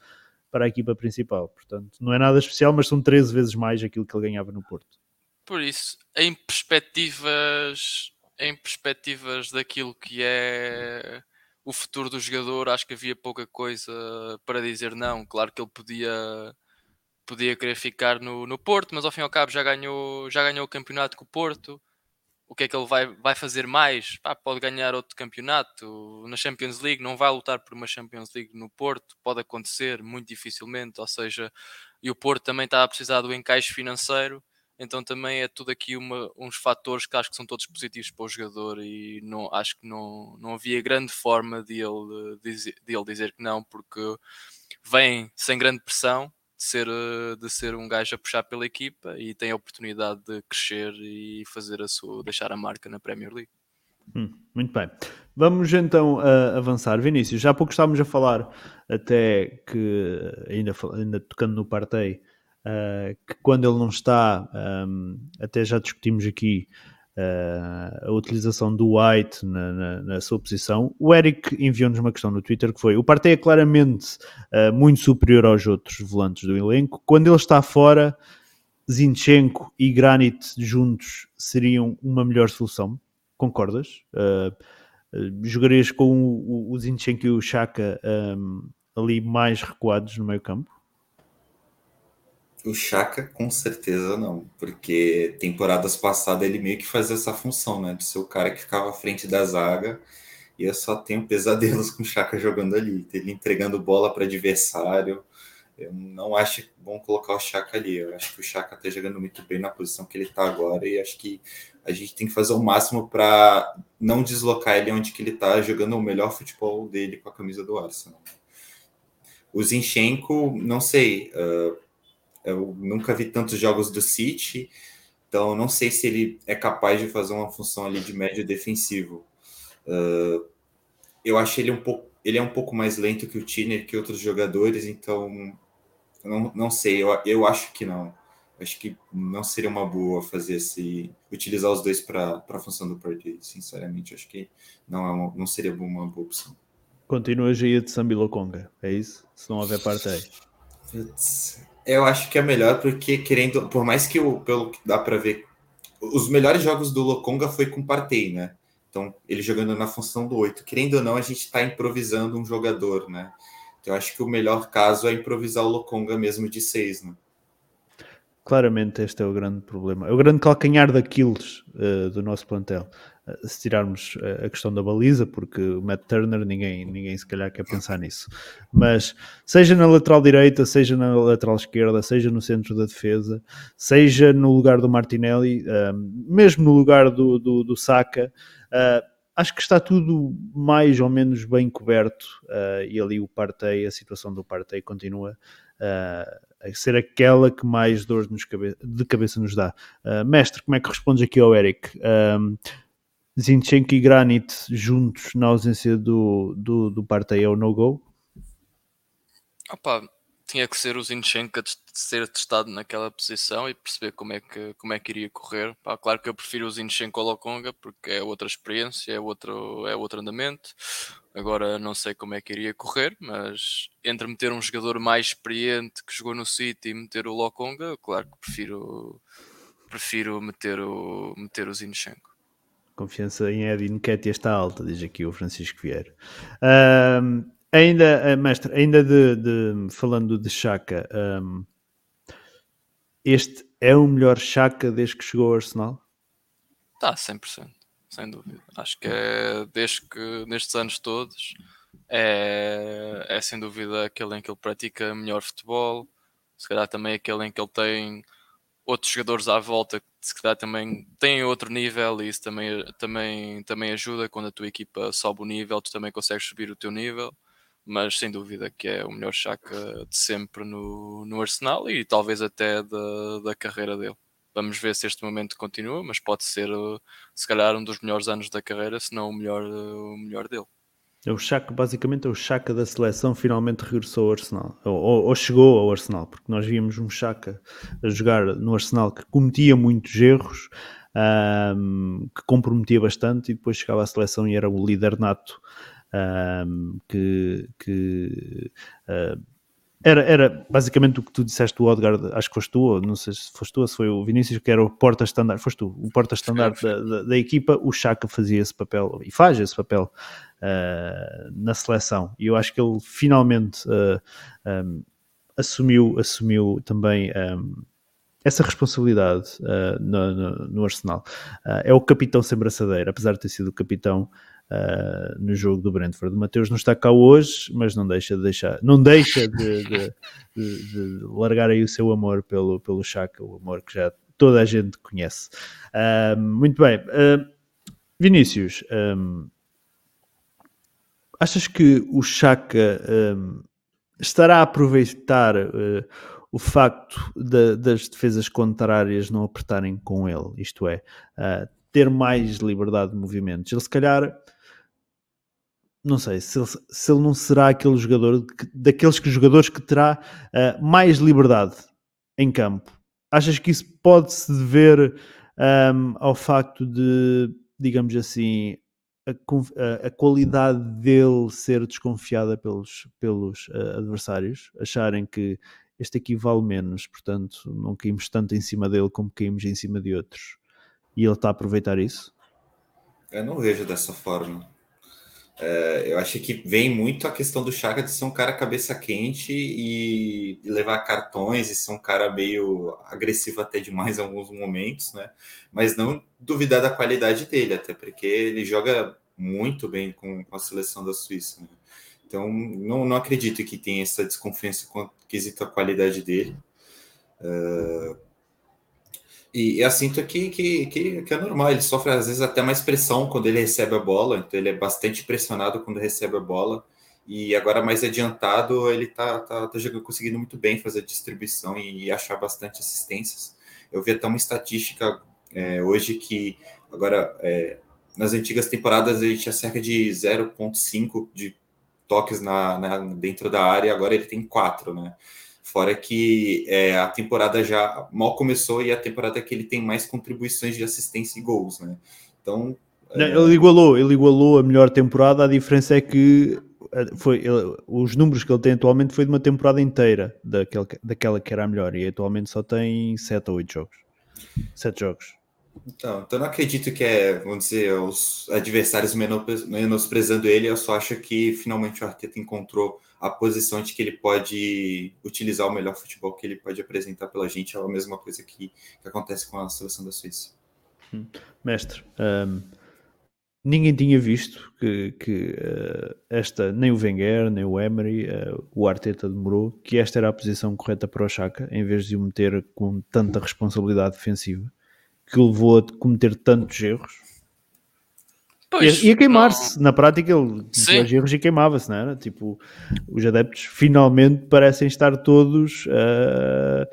A: para a equipa principal. Portanto, não é nada especial, mas são 13 vezes mais aquilo que ele ganhava no Porto.
C: Por isso, em perspectivas em perspectivas daquilo que é o futuro do jogador, acho que havia pouca coisa para dizer não. Claro que ele podia podia querer ficar no, no Porto, mas ao fim e ao cabo já ganhou, já ganhou o campeonato com o Porto. O que é que ele vai, vai fazer mais? Pode ganhar outro campeonato na Champions League, não vai lutar por uma Champions League no Porto, pode acontecer muito dificilmente. Ou seja, e o Porto também está a precisar do encaixe financeiro então também é tudo aqui uma, uns fatores que acho que são todos positivos para o jogador e não, acho que não, não havia grande forma de ele, dizer, de ele dizer que não, porque vem sem grande pressão de ser, de ser um gajo a puxar pela equipa e tem a oportunidade de crescer e fazer a sua, deixar a marca na Premier League.
A: Hum, muito bem. Vamos então uh, avançar. Vinícius, já há pouco estávamos a falar até que, ainda, ainda tocando no Partey, uh, que quando ele não está, um, até já discutimos aqui uh, a utilização do White na, na, na, sua posição. O Eric enviou-nos uma questão no Twitter que foi: o Partey é claramente uh, muito superior aos outros volantes do elenco. Quando ele está fora, Zinchenko e Granit juntos seriam uma melhor solução. Concordas? Jogarias com o, o Zinchenko e o Chaka um, ali mais recuados no meio campo?
B: O Chaka, com certeza não, porque temporadas passadas ele meio que fazia essa função, né? De ser o cara que ficava à frente da zaga e eu só tenho <laughs> pesadelos com o Chaka jogando ali, ele entregando bola para adversário. Eu não acho bom colocar o Chaka ali. Eu acho que o Chaka está jogando muito bem na posição que ele está agora e acho que a gente tem que fazer o máximo para não deslocar ele onde que ele está jogando o melhor futebol dele com a camisa do Arsenal. O Zinchenko, não sei. Uh, eu nunca vi tantos jogos do City, então não sei se ele é capaz de fazer uma função ali de médio defensivo. Uh, eu acho ele um pouco, ele é um pouco mais lento que o Tiner, que outros jogadores, então não, não sei, eu, eu acho que não. Acho que não seria uma boa fazer esse utilizar os dois para a função do Partey, sinceramente. Acho que não, é uma, não seria uma boa opção.
A: Continua a de Sambiloconga, é isso? Se não houver Partey.
B: Putz, eu acho que é melhor porque, querendo, por mais que o, pelo que dá para ver, os melhores jogos do Lokonga foi com Partey, né? Então, ele jogando na função do 8. Querendo ou não, a gente está improvisando um jogador, né? Então, eu acho que o melhor caso é improvisar o Lokonga mesmo de 6, né?
A: Claramente, este é o grande problema. É o grande calcanhar daqueles uh, do nosso plantel se tirarmos a questão da baliza, porque o Matt Turner ninguém, ninguém se calhar quer pensar nisso. Mas seja na lateral direita, seja na lateral esquerda, seja no centro da defesa, seja no lugar do Martinelli, mesmo no lugar do, do, do Saka, acho que está tudo mais ou menos bem coberto e ali o Partey, a situação do Partey continua a ser aquela que mais dor de cabeça nos dá. Mestre, como é que respondes aqui ao Eric? Zinchenko e Granit juntos na ausência do, do, do Partey é o no-go?
C: Opa, tinha que ser o Zinchenko a ser testado naquela posição e perceber como é que, como é que iria correr. Pá, claro que eu prefiro o Zinchenko ao Lokonga porque é outra experiência, é outro, é outro andamento. Agora não sei como é que iria correr, mas entre meter um jogador mais experiente que jogou no City e meter o Lokonga, claro que prefiro, prefiro meter o, meter o Zinchenko.
A: Confiança em Eddie Nketiah está alta, diz aqui o Francisco Vieira. Um, ainda, eh, mestre, ainda de, de, falando de Chaka, um, este é o melhor Chaka desde que chegou ao Arsenal?
C: Está, 100%, sem dúvida. Acho que é desde que, nestes anos todos, é, é sem dúvida aquele em que ele pratica melhor futebol, se calhar também aquele em que ele tem outros jogadores à volta que se calhar também têm outro nível e isso também, também, também ajuda quando a tua equipa sobe o nível, tu também consegues subir o teu nível mas sem dúvida que é o melhor Chaka de sempre no, no Arsenal e talvez até da, da carreira dele. Vamos ver se este momento continua, mas pode ser se calhar um dos melhores anos da carreira, se não o melhor, o melhor dele.
A: É o Chaka, basicamente é o Chaka da seleção finalmente regressou ao Arsenal, ou, ou, chegou ao Arsenal, porque nós víamos um Chaka a jogar no Arsenal que cometia muitos erros, um, que comprometia bastante e depois chegava à seleção e era o líder nato um, que, que uh, era, era basicamente o que tu disseste do Odgard, acho que foste tu, não sei se foste tu, se foi o Vinícius, que era o porta-estandarte, foste tu, o porta-estandarte da, da, da, equipa, o Chaka fazia esse papel, e faz esse papel uh, na seleção, e eu acho que ele finalmente uh, um, assumiu, assumiu também um, essa responsabilidade uh, no, no, no, Arsenal. é o capitão sem braçadeira, apesar de ter sido o capitão, uh, no jogo do Brentford. O Mateus não está cá hoje, mas não deixa de deixar, não deixa de, de, de, de largar aí o seu amor pelo, pelo Chaka, o amor que já toda a gente conhece. Uh, muito bem. Uh, Vinícius, um, achas que o Chaka um, estará a aproveitar uh, o facto de, das defesas contrárias não apertarem com ele, isto é, uh, ter mais liberdade de movimentos? Ele se calhar não sei se ele, se ele não será aquele jogador que, daqueles que, jogadores que terá uh, mais liberdade em campo. Achas que isso pode-se dever um, ao facto de, digamos assim, a, a, qualidade dele ser desconfiada pelos, pelos uh, adversários, acharem que este aqui vale menos, portanto não caímos tanto em cima dele como caímos em cima de outros. E ele está a aproveitar isso?
B: Eu não vejo dessa forma. É, eu acho que vem muito a questão do Chaka de ser um cara cabeça quente e levar cartões e ser um cara meio agressivo até demais em alguns momentos, né? Mas não duvidar da qualidade dele, até porque ele joga muito bem com, a seleção da Suíça. Né? Então, não, não acredito que tenha essa desconfiança quesito a qualidade dele. Uh, e, e sinto que, que, que, que, é normal, ele sofre às vezes até mais pressão quando ele recebe a bola, então ele é bastante pressionado quando recebe a bola. E agora mais adiantado, ele tá, tá, tá jogando, conseguindo muito bem fazer distribuição e, e achar bastante assistências. Eu vi até uma estatística é, hoje que agora é, nas antigas temporadas ele tinha cerca de 0,5 de toques na, na, dentro da área, agora ele tem 4, né? Fora que é, a temporada já mal começou e a temporada que ele tem mais contribuições de assistência e gols, né? Então.
A: É... Ele igualou, ele igualou a melhor temporada, a diferença é que eh, foi, ele, os números que ele tem atualmente foi de uma temporada inteira daquele, daquela que era a melhor e atualmente só tem 7 ou 8 jogos. 7 jogos.
B: Então, então não acredito que é, vamos dizer, os adversários menosprezando ele, eu só acho que finalmente o Arteta encontrou a posição de que ele pode utilizar o melhor futebol que ele pode apresentar pela gente. É a mesma coisa que, que acontece com a seleção da Suíça.
A: Hum. Mestre, um, ninguém tinha visto que, que uh, esta, nem o Wenger, nem o Emery, uh, o Arteta demorou, que esta era a posição correta para o Chaka, em vez de o meter com tanta responsabilidade defensiva, que o levou a cometer tantos erros Pois, ia, queimar-se. Na prática, ele tinha os erros e queimava-se, não era? Tipo, os adeptos finalmente parecem estar todos uh,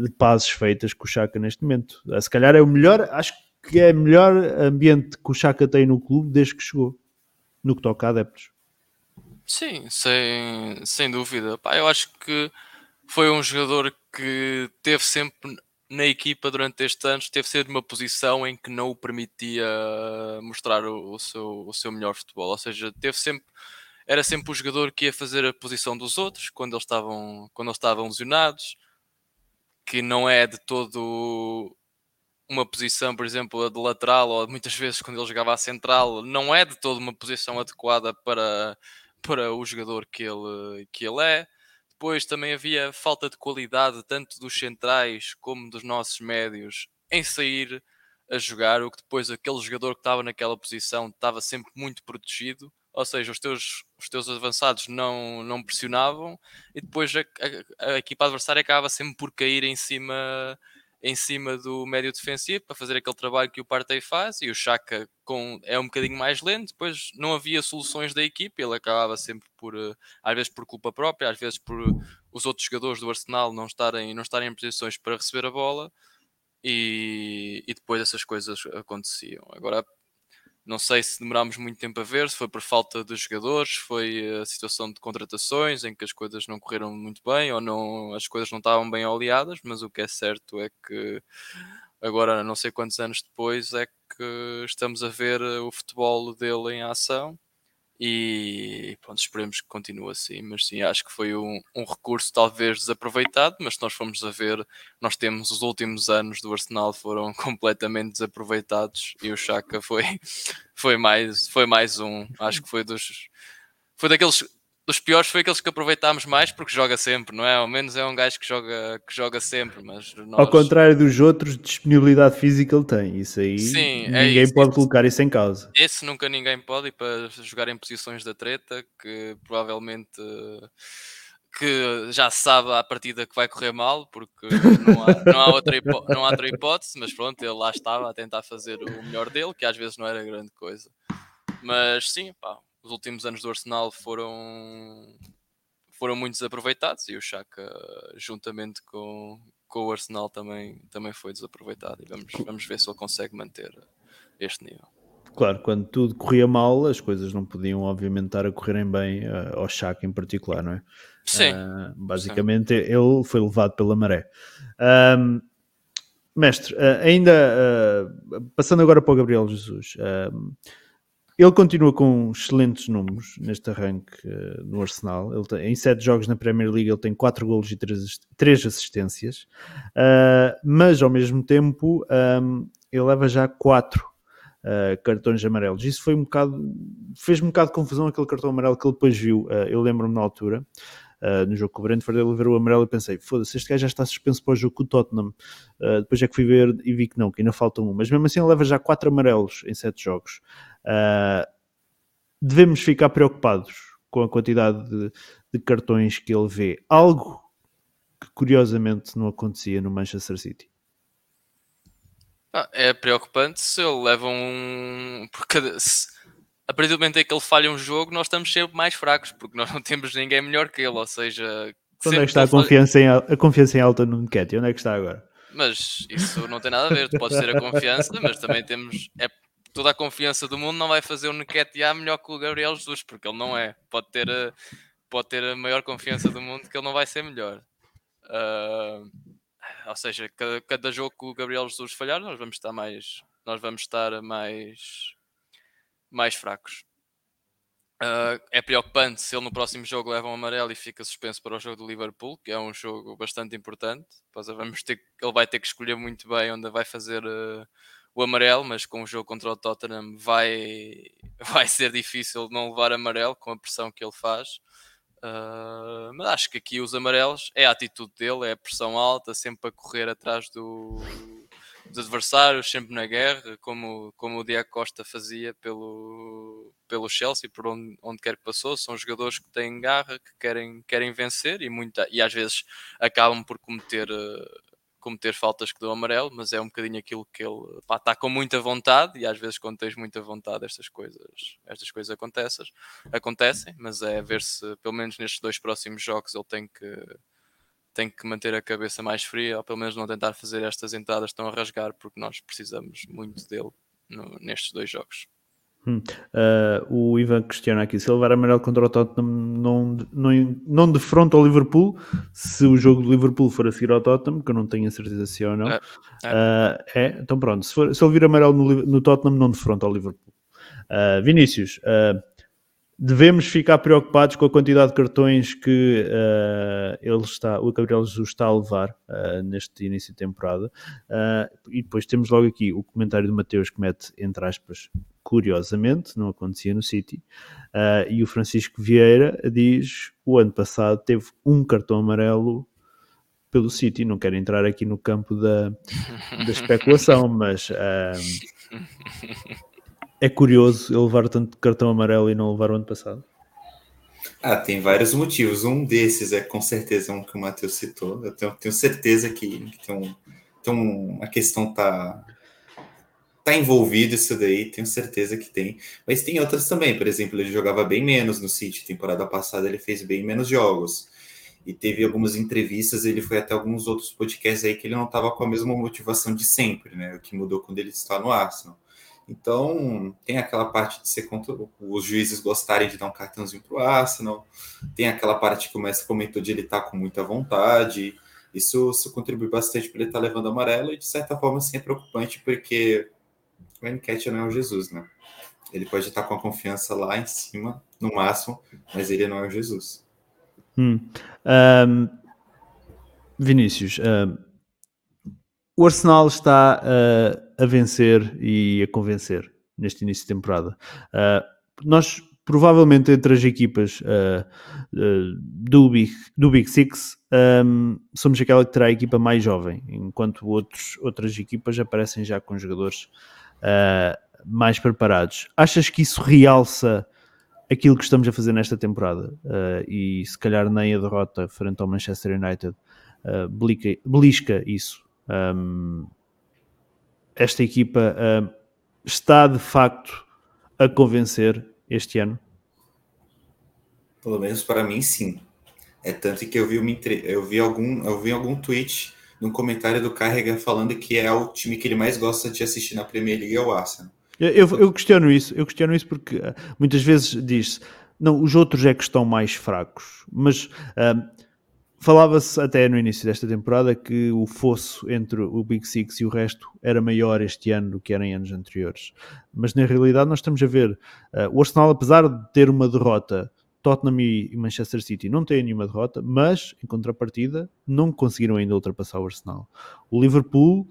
A: de pazes feitas com o Chaka neste momento. Uh, se calhar é o melhor, acho que é o melhor ambiente que o Chaka tem no clube desde que chegou, no que toca a adeptos.
C: Sim, sem, sem dúvida. Pá, eu acho que foi um jogador que teve sempre na equipa durante estes anos teve sido uma posição em que não o permitia mostrar o, o, seu, o seu melhor futebol. Ou seja, teve sempre, era sempre o jogador que ia fazer a posição dos outros quando eles estavam, quando eles estavam lesionados, que não é de todo uma posição, por exemplo, a de lateral, ou muitas vezes quando ele jogava a central, não é de todo uma posição adequada para, para o jogador que ele, que ele é depois também havia falta de qualidade, tanto dos centrais como dos nossos médios, em sair a jogar, o que depois aquele jogador que estava naquela posição estava sempre muito protegido, ou seja, os teus, os teus avançados não, não pressionavam e depois a, a, a equipa adversária acaba sempre por cair em cima, em cima do médio defensivo para fazer aquele trabalho que o Partey faz e o Chaka com, é um bocadinho mais lento, depois não havia soluções da equipe, ele acabava sempre por, eh, às vezes por culpa própria, às vezes por os outros jogadores do Arsenal não estarem, não estarem em posições para receber a bola e, e depois essas coisas aconteciam. Agora não sei se demorámos muito tempo a ver, se foi por falta de jogadores, foi a situação de contratações em que as coisas não correram muito bem ou não, as coisas não estavam bem oleadas, mas o que é certo é que agora, não sei quantos anos depois, é que estamos a ver o futebol dele em ação e pronto, esperemos que continue assim, mas sim, acho que foi um, um, recurso talvez desaproveitado, mas se nós formos a ver, nós temos os últimos anos do Arsenal foram <laughs> completamente desaproveitados e o Chaka foi, <laughs> foi, mais, foi mais um, acho que foi dos foi daqueles dos piores foi aqueles que aproveitámos mais porque joga sempre, não é? Ao menos é um gajo que joga, que joga sempre, mas nós...
A: Ao contrário dos outros, disponibilidade física ele tem, isso aí
C: Sim,
A: é ninguém
C: é isso,
A: pode colocar isso em causa.
C: Esse nunca ninguém pode ir para jogar em posições da treta, que provavelmente que já se sabe à partida que vai correr mal, porque não há, não há, outra, <laughs> não há outra hipótese, mas pronto, ele lá estava a tentar fazer o melhor dele, que às vezes não era grande coisa. Mas sim, pá, os últimos anos do Arsenal foram foram muito desaproveitados e o Chaka juntamente com, com o Arsenal também, também foi desaproveitado e vamos, vamos ver se ele consegue manter este nível.
A: Claro, quando tudo corria mal, as coisas não podiam obviamente estar a correrem bem uh, ao Chaka em particular, não é?
C: Sim.
A: Uh, basicamente Sim. ele foi levado pela maré. Um, mestre, uh, ainda passando agora para o Gabriel Jesus, ele continua com excelentes números neste arranque uh, no Arsenal. Ele tem, em sete jogos na Premier League ele tem quatro golos e três, assistências, uh, mas ao mesmo tempo um, ele leva já quatro uh, cartões amarelos. Isso foi um bocado, fez-me um bocado de confusão aquele cartão amarelo que ele depois viu. eu lembro-me na altura. Uh, no jogo com o Brentford, ele ver o amarelo e pensei, foda-se, este gajo já está suspenso para o jogo com o Tottenham. Uh, depois é que fui ver e vi que não, que ainda falta um. Mas mesmo assim ele leva já quatro amarelos em sete jogos. Uh, devemos ficar preocupados com a quantidade de, de, cartões que ele vê. Algo que curiosamente não acontecia no Manchester City.
C: Ah, é preocupante se ele leva um. Porque se... a partir do momento em que ele falha um jogo, nós estamos sempre mais fracos, porque nós não temos ninguém melhor que ele. Ou seja,
A: onde é que está a confiança, em, a confiança em alta no Nketiah? Onde é que está agora?
C: Mas isso não tem nada a ver. Tu podes ter a confiança, mas também temos. É toda a confiança do mundo não vai fazer o Nketiah melhor que o Gabriel Jesus, porque ele não é. Pode ter, a, pode ter a maior confiança do mundo que ele não vai ser melhor. Uh, ou seja, cada, cada jogo que o Gabriel Jesus falhar, nós vamos estar mais, nós vamos estar mais, mais fracos. Uh, é preocupante se ele no próximo jogo leva um amarelo e fica suspenso para o jogo do Liverpool, que é um jogo bastante importante. Vamos ter, ele vai ter que escolher muito bem onde vai fazer uh, o amarelo, mas com o jogo contra o Tottenham vai, <laughs> vai ser difícil não levar amarelo com a pressão que ele faz. Uh, mas acho que aqui os amarelos é a atitude dele, é a pressão alta, sempre a correr atrás do, dos adversários, sempre na guerra, como, como o Diego Costa fazia pelo, pelo Chelsea, por onde, onde quer que passou. São jogadores que têm garra, que querem, querem vencer e, muita, e às vezes acabam por cometer. Uh, cometer faltas que dão amarelo, mas é um bocadinho aquilo que ele está com muita vontade e às vezes quando tens muita vontade estas coisas, estas coisas acontecem, acontecem, mas é ver se pelo menos nestes dois próximos jogos ele tem que tem que manter a cabeça mais fria ou pelo menos não tentar fazer estas entradas tão a rasgar porque nós precisamos muito dele no, nestes dois jogos.
A: Hum. Uh, o Ivan questiona aqui: se ele levar amarelo contra o Tottenham, não, não, não defronta o Liverpool. Se o jogo do Liverpool for a seguir ao Tottenham, que eu não tenho a certeza se é ou não, é, é. Uh, é então pronto. Se, for, se ele vir amarelo no, no Tottenham, não defronta o Liverpool. Uh, Vinícius, devemos ficar preocupados com a quantidade de cartões que uh, ele está, o Gabriel Jesus está a levar uh, neste início de temporada. Uh, e depois temos logo aqui o comentário do Mateus que mete, entre aspas, curiosamente, não acontecia no City. e o Francisco Vieira diz: o ano passado teve um cartão amarelo pelo City. Não quero entrar aqui no campo da, da especulação, <laughs> mas é curioso ele levar tanto cartão amarelo e não levar o ano passado?
B: Ah, tem vários motivos. Um desses é com certeza um que o Matheus citou. Eu tenho, tenho certeza que, que, tem um, tem questão tá tá envolvido isso daí, tenho certeza que tem. Mas tem outras também, por exemplo, ele jogava bem menos no City, temporada passada ele fez bem menos jogos. E teve algumas entrevistas, ele foi até alguns outros podcasts aí que ele não estava com a mesma motivação de sempre, né? O que mudou quando ele está no Arsenal. Então, tem aquela parte de ser contra os juízes gostarem de dar um cartãozinho para o Arsenal, tem aquela parte que o Messi comentou de ele estar tá com muita vontade. Isso, isso contribui bastante para ele estar tá levando amarelo e, de certa forma, sim, é preocupante, porque o Enquete não é o Jesus, né? Ele pode estar com a confiança lá em cima, no máximo, mas ele não é o Jesus.
A: Hum. Um, Vinícius, um, o Arsenal está uh, a vencer e a convencer neste início de temporada. Uh, nós, provavelmente, entre as equipas uh, do, Big, do Big Six, um, somos aquela que terá a equipa mais jovem, enquanto outros, outras equipas aparecem já com jogadores mais preparados. Achas que isso realça aquilo que estamos a fazer nesta temporada? E se calhar nem a derrota frente ao Manchester United belisca isso. Um, esta equipa uh, está de facto a convencer este ano?
B: Pelo menos para mim, sim. É tanto que eu vi, uma, eu vi algum, eu vi algum tweet no comentário do Carrega falando que é o time que ele mais gosta de assistir na Premier League é o Arsenal.
A: Eu, eu, eu questiono isso, eu questiono isso porque uh, muitas vezes diz-se não, os outros é que estão mais fracos, mas uh, falava-se até no início desta temporada que o fosso entre o Big Six e o resto era maior este ano do que era em anos anteriores. Mas na realidade nós estamos a ver uh, o Arsenal, apesar de ter uma derrota Tottenham e Manchester City não têm nenhuma derrota, mas em contrapartida não conseguiram ainda ultrapassar o Arsenal. O Liverpool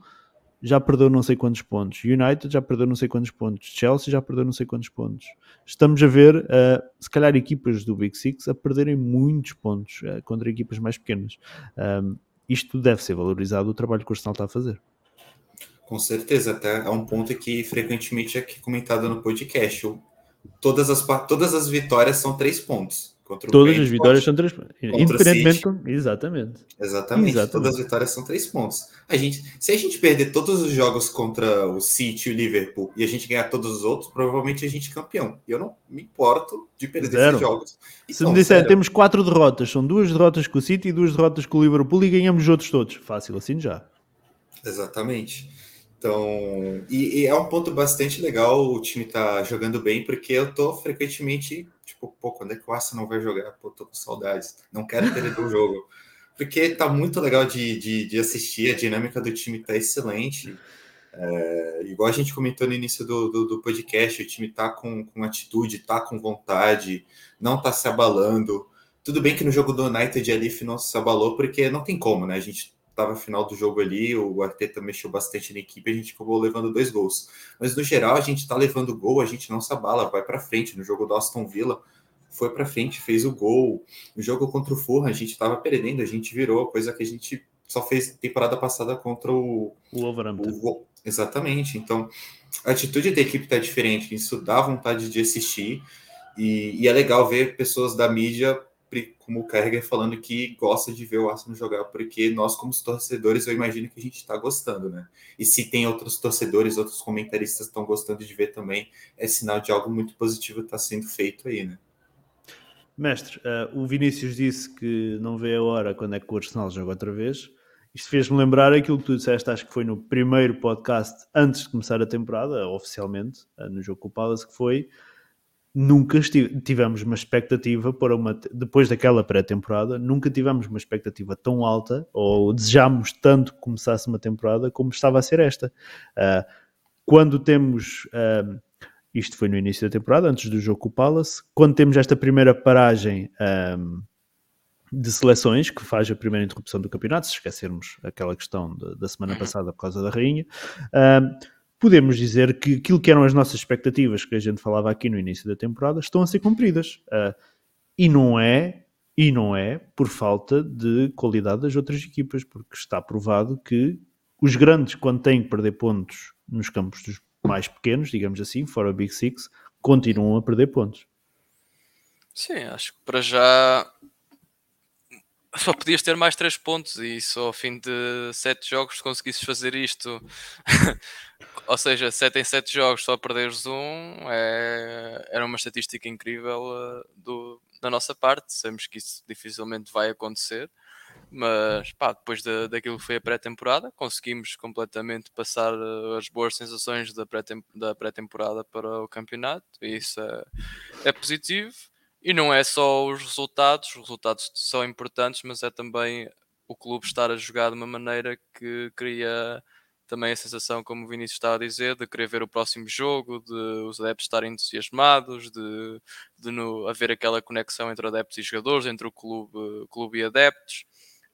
A: já perdeu não sei quantos pontos, United já perdeu não sei quantos pontos, Chelsea já perdeu não sei quantos pontos. Estamos a ver, uh, se calhar, equipas do Big Six a perderem muitos pontos uh, contra equipas mais pequenas. Um, isto deve ser valorizado o trabalho que o Arsenal está a fazer.
B: Com certeza, até é um ponto que frequentemente é comentado no podcast. Todas as, todas as vitórias são três pontos.
A: Todas as vitórias são três pontos. Independentemente.
B: Exatamente. Exatamente. Exatamente. Todas as vitórias são três pontos. A gente, se a gente perder todos os jogos contra o City e o Liverpool e a gente ganhar todos os outros, provavelmente a gente é campeão. E eu não me importo de perder Zero. esses jogos.
A: Então, se me disser, temos quatro derrotas, são duas derrotas com o City e duas derrotas com o Liverpool e ganhamos os outros todos. Fácil assim já.
B: Exatamente. Então, e, e, é um ponto bastante legal o time tá jogando bem, porque eu tô frequentemente, tipo, pô, quando é que o Arsenal vai jogar? Pô, tô com saudades, não quero perder o <laughs> jogo. Porque tá muito legal de, de, de, assistir, a dinâmica do time tá excelente. É, igual a gente comentou no início do, do, do, podcast, o time tá com, com atitude, tá com vontade, não tá se abalando. Tudo bem que no jogo do United ali não se abalou, porque não tem como, né? A gente estava final do jogo ali, o Arteta mexeu bastante na equipe, a gente acabou levando dois gols. Mas no geral, a gente está levando gol, a gente não se abala, vai para frente. No jogo do Aston Villa, foi para frente, fez o gol. No jogo contra o Fulham, a gente estava perdendo, a gente virou, coisa que a gente só fez temporada passada contra o,
A: o Wolverhampton. O,
B: exatamente. Então, a atitude da equipe está diferente, isso dá vontade de assistir. E, e é legal ver pessoas da mídia como o Kerrigan falando que gosta de ver o Arsenal jogar, porque nós, como torcedores, eu imagino que a gente está gostando, né? E se tem outros torcedores, outros comentaristas estão gostando de ver também, é sinal de algo muito positivo está sendo feito aí, né?
A: Mestre, uh, o Vinícius disse que não vê a hora quando é que o Arsenal joga outra vez. Isto fez-me lembrar aquilo que tu disseste, acho que foi no primeiro podcast antes de começar a temporada, oficialmente, uh, no jogo com o Palace, que foi nunca tivemos uma expectativa para uma depois daquela pré-temporada, nunca tivemos uma expectativa tão alta ou desejámos tanto que começasse uma temporada como estava a ser esta. Uh, quando temos uh, isto foi no início da temporada, antes do jogo com o Palace, quando temos esta primeira paragem um, ah, de seleções, que faz a primeira interrupção do campeonato, se esquecermos aquela questão de, da semana passada por causa da rainha, podemos dizer que aquilo que eram as nossas expectativas que a gente falava aqui no início da temporada estão a ser cumpridas. Uh, e não é e não é por falta de qualidade das outras equipas, porque está provado que os grandes, quando têm que perder pontos nos campos dos mais pequenos, digamos assim, fora o Big Six, continuam a perder pontos.
C: Sim, acho que para já <laughs> só podias ter mais 3 pontos e só ao fim de 7 jogos conseguisses fazer isto. <laughs> Ou seja, 7 em 7 jogos só perderes um é... era uma estatística incrível uh, do... da nossa parte. Sabemos que isso dificilmente vai acontecer. Mas pá, depois da, daquilo que foi a pré-temporada, conseguimos completamente passar uh, as boas sensações da pré-temporada para o campeonato. E isso é, é positivo. E não é só os resultados, os resultados são importantes, mas é também o clube estar a jogar de uma maneira que cria também a sensação, como o Vinícius estava a dizer, de querer ver o próximo jogo, de os adeptos estarem entusiasmados, de, de no, haver aquela conexão entre adeptos e jogadores, entre o clube, clube e adeptos.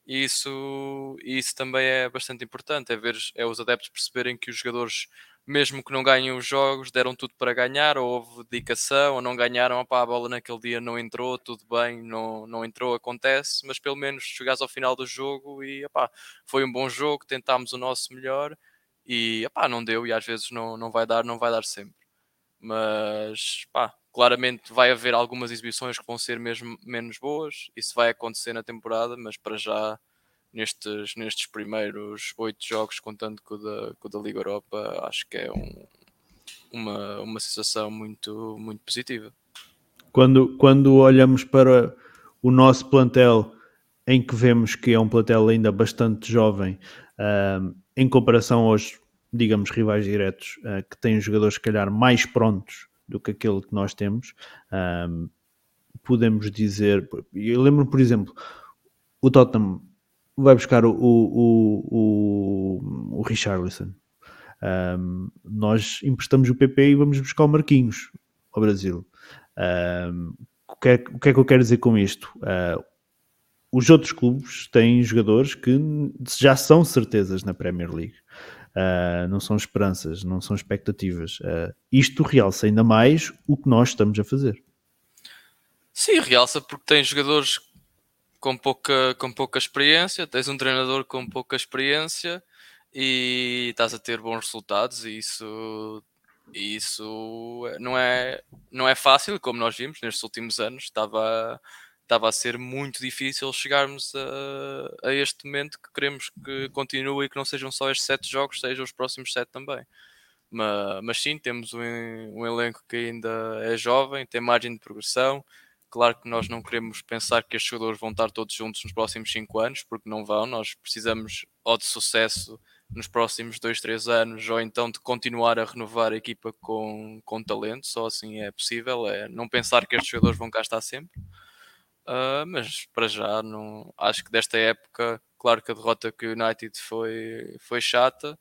C: E isso, isso também é bastante importante, é ver é os adeptos perceberem que os jogadores mesmo que não ganhem os jogos, deram tudo para ganhar, ou houve dedicação, ou não ganharam, opá, a bola naquele dia não entrou, tudo bem, não, não entrou, acontece, mas pelo menos chegares ao final do jogo e opá, foi um bom jogo, tentámos o nosso melhor e opá, não deu e às vezes não, não vai dar, não vai dar sempre. Mas pá, claramente vai haver algumas exibições que vão ser mesmo menos boas, isso vai acontecer na temporada, mas para já nestes, nestes primeiros oito jogos, contando com o, da, com o da Liga Europa, acho que é um, uma, uma sensação muito, muito positiva.
A: Quando, quando olhamos para o nosso plantel, em que vemos que é um plantel ainda bastante jovem, uh, em comparação aos, digamos, rivais diretos, uh, que têm jogadores, se calhar, mais prontos do que aquele que nós temos, uh, podemos dizer. Eu lembro, por exemplo, o Tottenham vai buscar o, o, o, o Richarlison. Um, nós emprestamos o PP e vamos buscar o Marquinhos ao Brasil. Um, o, que é, o, que é, que eu quero dizer com isto? Uh, os outros clubes têm jogadores que já são certezas na Premier League. Uh, não são esperanças, não são expectativas. Uh, isto realça ainda mais o que nós estamos a fazer.
C: Sim, realça porque tem jogadores com pouca, com pouca experiência, tens um treinador com pouca experiência e estás a ter bons resultados e isso, isso não, é, não é fácil, como nós vimos nestes últimos anos, estava, estava a ser muito difícil chegarmos a, a este momento que queremos que continue e que não sejam só estes sete jogos, sejam os próximos sete também. Mas, mas sim, temos um, um elenco que ainda é jovem, tem margem de progressão, Claro que nós não queremos pensar que estes jogadores vão estar todos juntos nos próximos 5 anos, porque não vão. Nós precisamos ou de sucesso nos próximos 2, 3 anos, ou então de continuar a renovar a equipa com, com talento. Só assim é possível. É não pensar que estes jogadores vão cá estar sempre. Uh, mas para já, não, acho que desta época, claro que a derrota com o United foi, foi chata,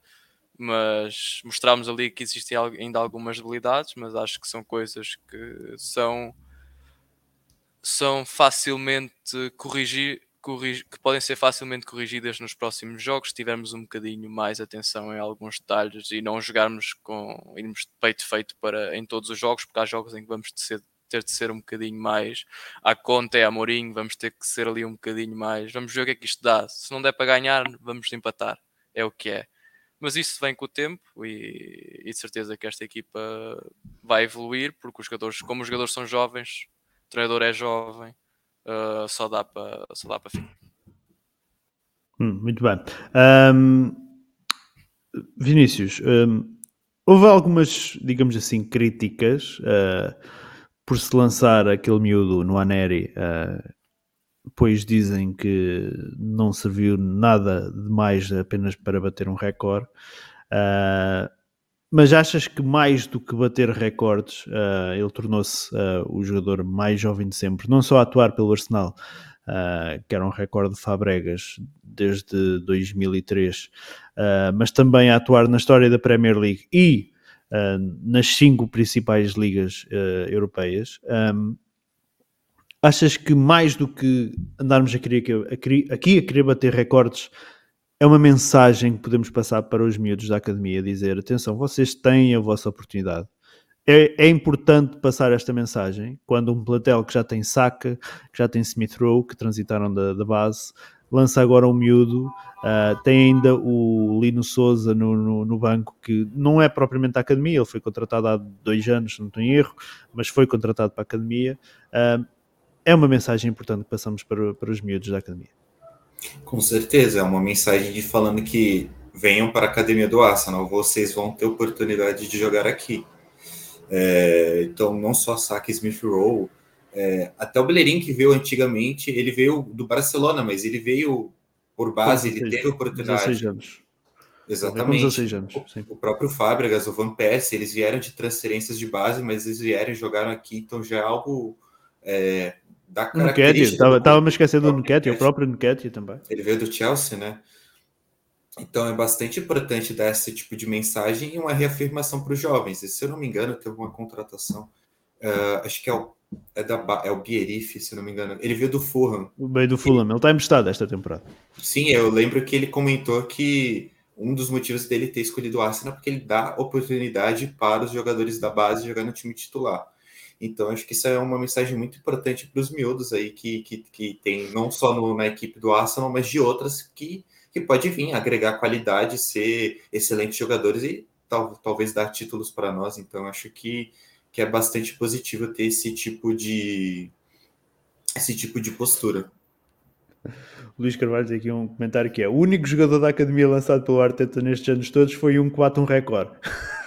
C: mas mostramos ali que existem ainda algumas debilidades, mas acho que são coisas que são são facilmente corrigir, que podem ser facilmente corrigidas nos próximos jogos se tivermos um bocadinho mais atenção em alguns detalhes e não jogarmos com irmos de peito feito para em todos os jogos, porque há jogos em que vamos ser, ter de ser um bocadinho mais à conta, é a Mourinho, vamos ter que ser ali um bocadinho mais, vamos ver o que é que isto dá. Se não der para ganhar, vamos empatar. É o que é. Mas isso vem com o tempo e, e de certeza que esta equipa vai evoluir, porque os jogadores, como os jogadores são jovens, o treinador é jovem, uh, só dá para só dá para fim.
A: Hum, muito bem. Um, Vinícius, um, houve algumas, digamos assim, críticas uh, por se lançar aquele miúdo no Aneri, uh, pois dizem que não serviu nada de mais apenas para bater um recorde. Uh, mas achas que mais do que bater recordes, uh, ele tornou-se uh, o jogador mais jovem de sempre, não só a atuar pelo Arsenal, uh, que era um recorde de Fabregas desde 2003, mas também a atuar na história da Premier League e nas cinco principais ligas europeias. Um, achas que mais do que andarmos a querer, aqui a querer bater recordes, é uma mensagem que podemos passar para os miúdos da academia, dizer, atenção, vocês têm a vossa oportunidade. É, é importante passar esta mensagem quando um plantel que já tem Saka, que já tem Smith Rowe, que transitaram da, da base, lança agora um miúdo, uh, tem ainda o Lino Souza no, no, no, banco, que não é propriamente da academia, ele foi contratado há dois anos, não estou em erro, mas foi contratado para a academia. Uh, é uma mensagem importante que passamos para, para os miúdos da academia.
B: Com certeza, é uma mensagem de falando que venham para a academia do Arsenal, vocês vão ter oportunidade de jogar aqui. É, então, não só Saka Smith Rowe, é, até o Bellerin que veio antigamente, ele veio do Barcelona, mas ele veio por base, ele teve oportunidade. 16 anos. Exatamente. 16 anos, o, o, próprio Fábregas, o Van Persie, eles vieram de transferências de base, mas eles vieram e jogaram aqui, então já é algo é, da característica.
A: Estava, estava me esquecendo do Nketiah, o próprio Nketiah também.
B: Ele veio do Chelsea, né? Então é bastante importante dar esse tipo de mensagem e uma reafirmação para os jovens. E, se eu não me engano, teve uma contratação, uh, acho que é o, é, da, é o Bierife, se eu não me engano. Ele veio do Fulham.
A: O meio do Fulham, ele está emprestado esta temporada.
B: Sim, eu lembro que ele comentou que um dos motivos dele ter escolhido o Arsenal é porque ele dá oportunidade para os jogadores da base jogar no time titular. Então, acho que isso é uma mensagem muito importante para os miúdos aí que, que, que tem não só no, na equipe do Arsenal, mas de outras que que pode vir agregar qualidade, ser excelentes jogadores e tal, talvez dar títulos para nós. Então, acho que, que é bastante positivo ter esse tipo de esse tipo de postura. <laughs>
A: Luís Carvalho tem aqui um comentário que é o único jogador da academia lançado pelo Arteta nestes anos todos foi um que bate um recorde.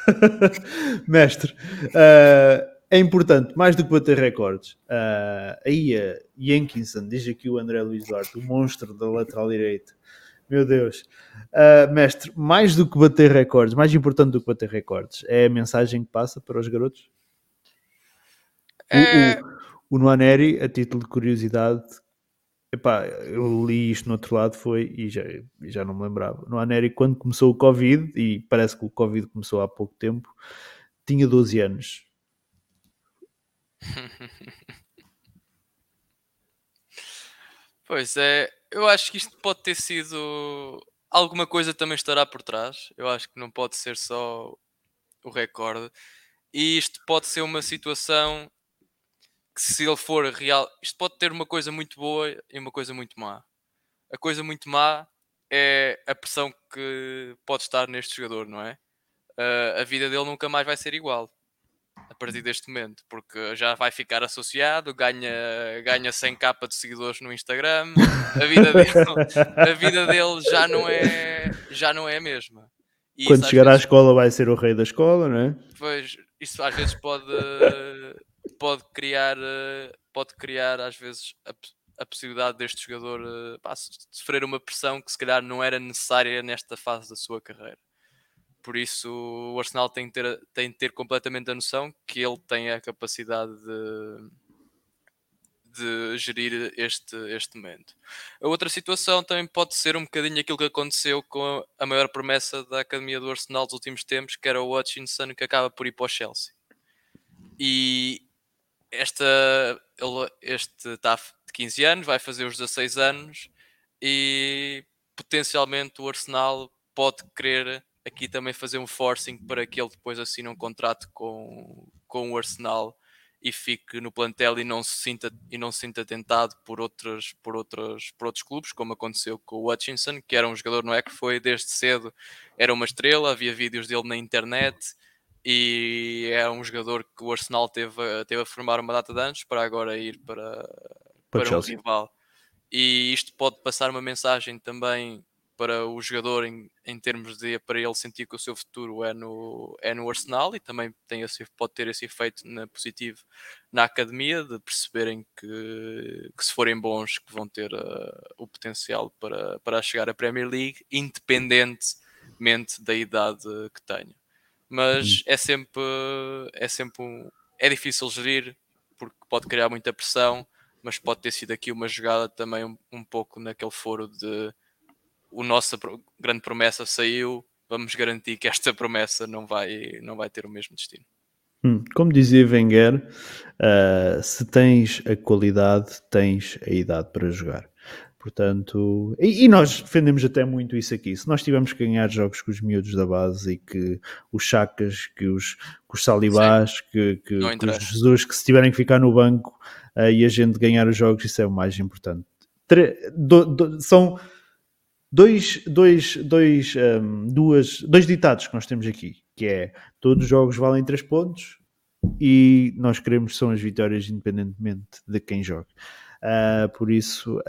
A: <laughs> Mestre, uh, é importante, mais do que bater recordes. Uh, aí a Jenkinson, diz aqui o André Luiz Duarte, o monstro da lateral direita. Meu Deus. Uh, mestre, mais do que bater recordes, mais importante do que bater recordes, é a mensagem que passa para os garotos? É... O, o, o Noaneri, a título de curiosidade, epá, eu li isto no outro lado, foi, e já, já não me lembrava. No Aneri, quando começou o Covid, e parece que o Covid começou há pouco tempo, tinha 12 anos. <laughs>
C: Pois é, eu acho que isto pode ter sido. Alguma coisa também estará por trás. Eu acho que não pode ser só o recorde. E isto pode ser uma situação que, se ele for real, isto pode ter uma coisa muito boa e uma coisa muito má. A coisa muito má é a pressão que pode estar neste jogador, não é? Uh, a vida dele nunca mais vai ser igual a partir deste momento, porque já vai ficar associado, ganha, ganha 100 capa de seguidores no Instagram, a vida dele, a vida dele já, não é, já não é a mesma.
A: E Quando chegar vezes, à escola vai ser o rei da escola, não é?
C: Pois, isso às vezes pode, pode criar, pode criar às vezes a, a possibilidade deste jogador pá, sofrer uma pressão que se calhar não era necessária nesta fase da sua carreira. Por isso, o Arsenal tem que ter, tem que ter completamente a noção que ele tem a capacidade de, de gerir este, este momento. A outra situação também pode ser um bocadinho aquilo que aconteceu com a maior promessa da Academia do Arsenal dos últimos tempos, que era o Hutchinson, que acaba por ir para o Chelsea. E esta, ele, este está de 15 anos, vai fazer os 16 anos e potencialmente o Arsenal pode querer aqui também fazer um forcing para que ele depois assine um contrato com, com o Arsenal e fique no plantel e não se sinta e não se sinta tentado por outros por outros por outros clubes como aconteceu com o Hutchinson que era um jogador não é que foi desde cedo era uma estrela havia vídeos dele na internet e é um jogador que o Arsenal teve teve a formar uma data de anos para agora ir para para, para um rival. E isto pode passar uma mensagem também para o jogador em, em termos de para ele sentir que o seu futuro é no, é no Arsenal e também tem esse, pode ter esse efeito na, positivo na academia de perceberem que, que se forem bons que vão ter uh, o potencial para, para chegar à Premier League independentemente da idade que tenham mas hum. é sempre é sempre um, é difícil gerir porque pode criar muita pressão mas pode ter sido aqui uma jogada também um, um pouco naquele foro de o nossa grande promessa saiu, vamos garantir que esta promessa não vai, não vai ter o mesmo destino.
A: Hum, como dizia Wenger, uh, se tens a qualidade, tens a idade para jogar. Portanto, e, e, nós defendemos até muito isso aqui. Se nós tivermos que ganhar jogos com os miúdos da base e que os Chacas, que os, que os Salibás, que, que, que os Jesus, que se tiverem que ficar no banco uh, e a gente ganhar os jogos, isso é o mais importante. Tre do, do, são dois, dois, dois, um, duas, dois ditados que nós temos aqui, que é todos os jogos valem 3 pontos e nós queremos são as vitórias independentemente de quem joga. Uh, por isso,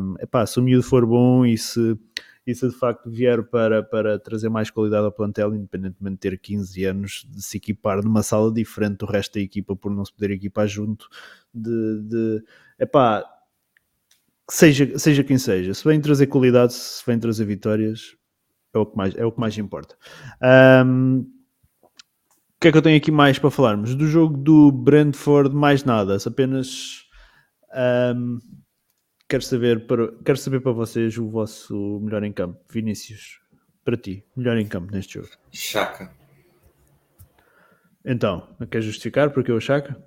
A: um, epá, se o miúdo for bom e se, e se de facto vier para, para trazer mais qualidade ao plantel, independentemente de ter 15 anos, de se equipar numa sala diferente do resto da equipa por não se poder equipar junto, de, de epá, seja, seja quem seja, se vem trazer qualidade, se vem trazer vitórias, é o que mais, é o que mais importa. Um, o que é que eu tenho aqui mais para falarmos? Do jogo do Brentford, mais nada, apenas um, quero, saber para, quero saber para vocês o vosso melhor em campo. Vinícius, para ti, melhor em campo neste jogo.
B: Chaka.
A: Então, quer justificar porque o Chaka?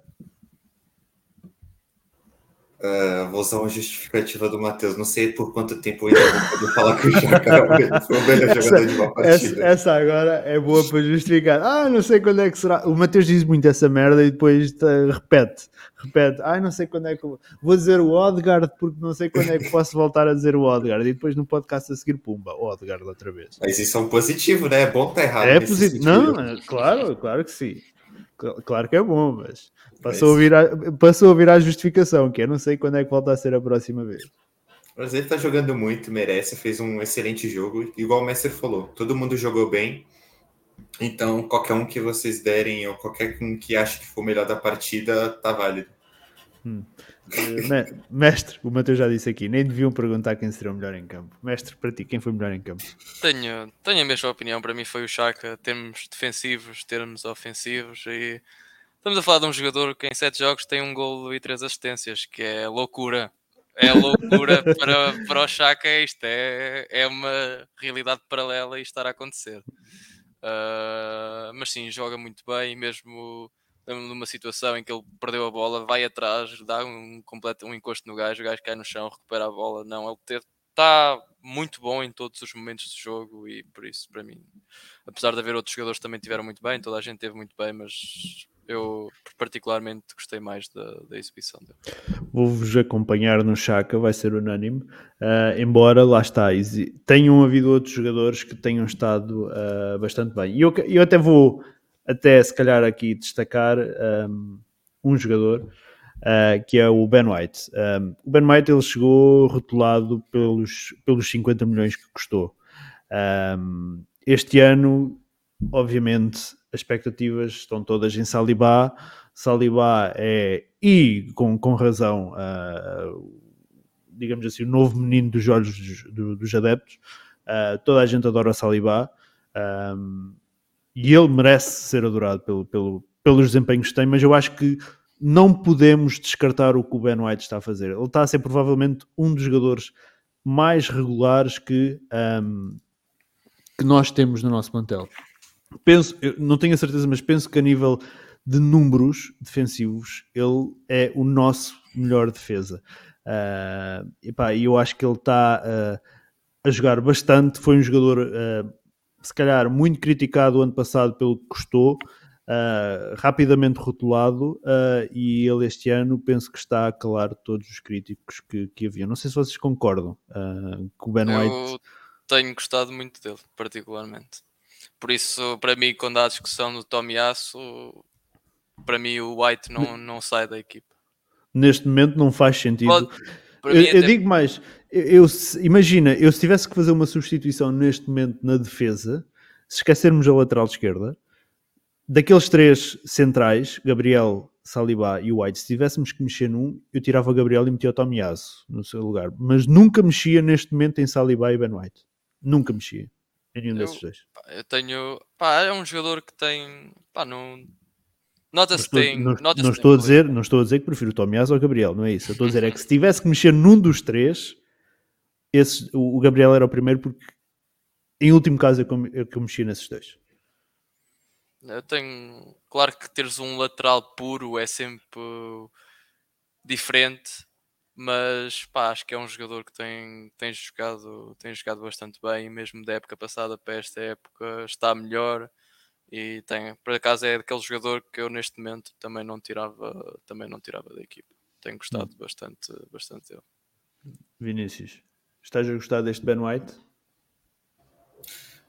B: Uh, vou usar uma justificativa do Matheus. Não sei por quanto tempo eu ainda vou poder falar que o Chaka foi o melhor jogador de uma partida.
A: Essa, essa, agora é boa para justificar. Ah, não sei quando é que será. O Matheus diz muito essa merda e depois tá, repete. Repete. Ah, não sei quando é que. Vou dizer o Odegaard porque não sei quando é que posso voltar a dizer o Odegaard. E depois no podcast a seguir, pumba, o Odegaard outra vez.
B: Mas isso é um positivo, né? É bom estar tá errado.
A: É positivo. Não, claro, claro que sim. Claro que é bom, mas passou, a ouvir a, passou a ouvir a justificação, que é não sei quando é que volta a ser a próxima vez.
B: Mas ele tá jogando muito, merece, fez um excelente jogo. Igual o Messer falou, todo mundo jogou bem. Então, qualquer um que vocês derem, ou qualquer um que ache que for o melhor da partida, tá válido.
A: Hum. Uh, mestre, o Matheus já disse aqui, nem deviam perguntar quem será o melhor em campo. Mestre, para ti, quem foi o melhor em campo?
C: Tenho, tenho a mesma opinião, para mim foi o Chaka, termos defensivos, termos ofensivos e estamos a falar de um jogador que em 7 jogos tem um gol e 3 assistências, que é loucura. É loucura <laughs> para, para o Chaka, isto é, é uma realidade paralela e estar a acontecer. Uh, mas sim, joga muito bem, mesmo numa situação em que ele perdeu a bola, vai atrás, dá um completo um encosto no gajo, o gajo cai no chão, recupera a bola. Não, ele está muito bom em todos os momentos do jogo e por isso, para mim, apesar de haver outros jogadores que também tiveram muito bem, toda a gente teve muito bem, mas eu particularmente gostei mais da, da exibição dele.
A: Vou-vos acompanhar no Chaka, vai ser unânime, uh, embora lá está, tenham havido outros jogadores que tenham estado uh, bastante bem. E eu, eu até vou até se calhar aqui destacar um, um jogador uh, que é o Ben White. Um, o Ben White ele chegou rotulado pelos, pelos 50 milhões que custou. Um, este ano, obviamente, as expectativas estão todas em Salibá. Salibá é, e com, com razão, uh, digamos assim, o novo menino dos olhos dos, dos adeptos. Uh, toda a gente adora Salibá. Um, e ele merece ser adorado pelo, pelo, pelos desempenhos que tem, mas eu acho que não podemos descartar o que o Ben White está a fazer. Ele está a ser provavelmente um dos jogadores mais regulares que, um, que nós temos no nosso plantel. Penso, não tenho a certeza, mas penso que a nível de números defensivos, ele é o nosso melhor defesa. Uh, e eu acho que ele está uh, a jogar bastante. Foi um jogador uh, se calhar muito criticado o ano passado pelo que custou, uh, rapidamente rotulado, uh, e ele este ano penso que está a calar todos os críticos que, que havia. Não sei se vocês concordam uh, com o Ben
C: Eu
A: White.
C: tenho gostado muito dele, particularmente. Por isso, para mim, quando há discussão do Tomiasso, para mim o White não, não sai da equipa.
A: Neste momento não faz sentido. Pode, eu, eu digo mais, eu, imagina, eu se tivesse que fazer uma substituição neste momento na defesa, se esquecermos a lateral esquerda, daqueles três centrais, Gabriel, Saliba e White, se tivéssemos que mexer num, eu tirava o Gabriel e metia o Tomiasso no seu lugar. Mas nunca mexia neste momento em Saliba e Ben White. Nunca mexia em nenhum eu, desses dois.
C: Eu tenho. Pá, é um jogador que tem. Pá, não. Nota-se tem. Não,
A: estou, a dizer, não estou a dizer que prefiro o Tomiasso ou o Gabriel, não é isso. Eu estou a dizer é que se tivesse que mexer num dos três, esse, o, Gabriel era o primeiro porque em último caso é que eu, eu mexi nesses dois.
C: Eu tenho. Claro que teres um lateral puro é sempre diferente, mas pá, acho que é um jogador que tem, tem, jogado, tem jogado bastante bem, mesmo da época passada para esta época está melhor e tem, por acaso é aquele jogador que eu neste momento também não tirava, também não tirava da equipa. Tenho gostado hum. bastante, bastante dele.
A: Vinícius. Estás a gostar deste Ben White?